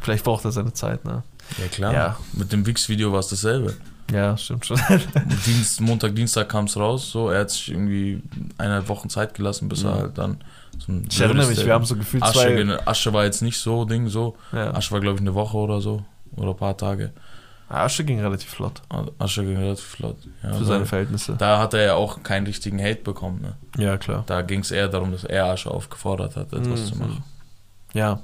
Vielleicht braucht er seine Zeit, ne? Ja, klar. Ja. Mit dem Wix-Video war es dasselbe. Ja, stimmt schon. Dienst, Montag, Dienstag kam es raus, so. Er hat sich irgendwie eineinhalb Wochen Zeit gelassen, bis er Mhm. halt dann so ein Ich erinnere mich, wir haben so gefühlt Asche, zwei... Asche war jetzt nicht so Ding, so. Ja. Asche war, glaube ich, eine Woche oder so. Oder ein paar Tage. Asche ging relativ flott Asche ging relativ flott. Ja, für seine Verhältnisse. da hat er ja auch keinen richtigen Hate bekommen. Ne? Ja, klar. Da ging es eher darum, dass er Asche aufgefordert hat, etwas Mhm. zu machen. Ja.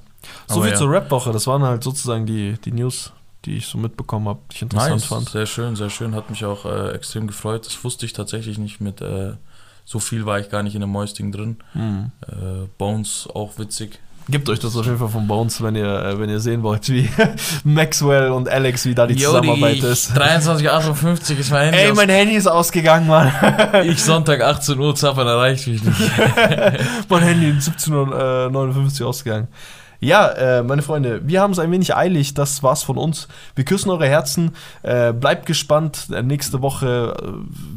So Aber viel ja. zur Rap-Woche. Das waren halt sozusagen die, die News, die ich so mitbekommen habe, die ich interessant Nice, fand. sehr schön, sehr schön. Hat mich auch äh, extrem gefreut. Das wusste ich tatsächlich nicht mit, äh, So viel war ich gar nicht in dem Mäusding drin. Mhm. Äh, Bones auch witzig. Gebt euch das auf jeden Fall von Bones, wenn ihr, äh, wenn ihr sehen wollt, wie Maxwell und Alex, wie da die Zusammenarbeit ist. 23,58 ist mein Handy. Ey, mein Handy ist ausgegangen, Mann. ich Sonntag 18 Uhr zappern, erreicht mich nicht. mein Handy in 17.59 Uhr ausgegangen. Ja, äh, meine Freunde, wir haben es ein wenig eilig. Das war's von uns. Wir küssen eure Herzen. Äh, bleibt gespannt. Äh, nächste Woche, äh,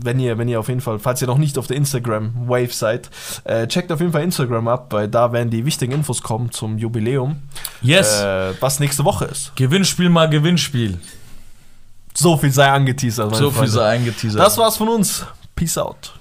wenn ihr, wenn ihr auf jeden Fall, falls ihr noch nicht auf der Instagram Wave seid, äh, checkt auf jeden Fall Instagram ab, weil da werden die wichtigen Infos kommen zum Jubiläum, Yes. äh, was nächste Woche ist. Gewinnspiel mal Gewinnspiel. So viel sei angeteasert. meine So viel Freunde. sei eingeteasert. Das war's von uns. Peace out.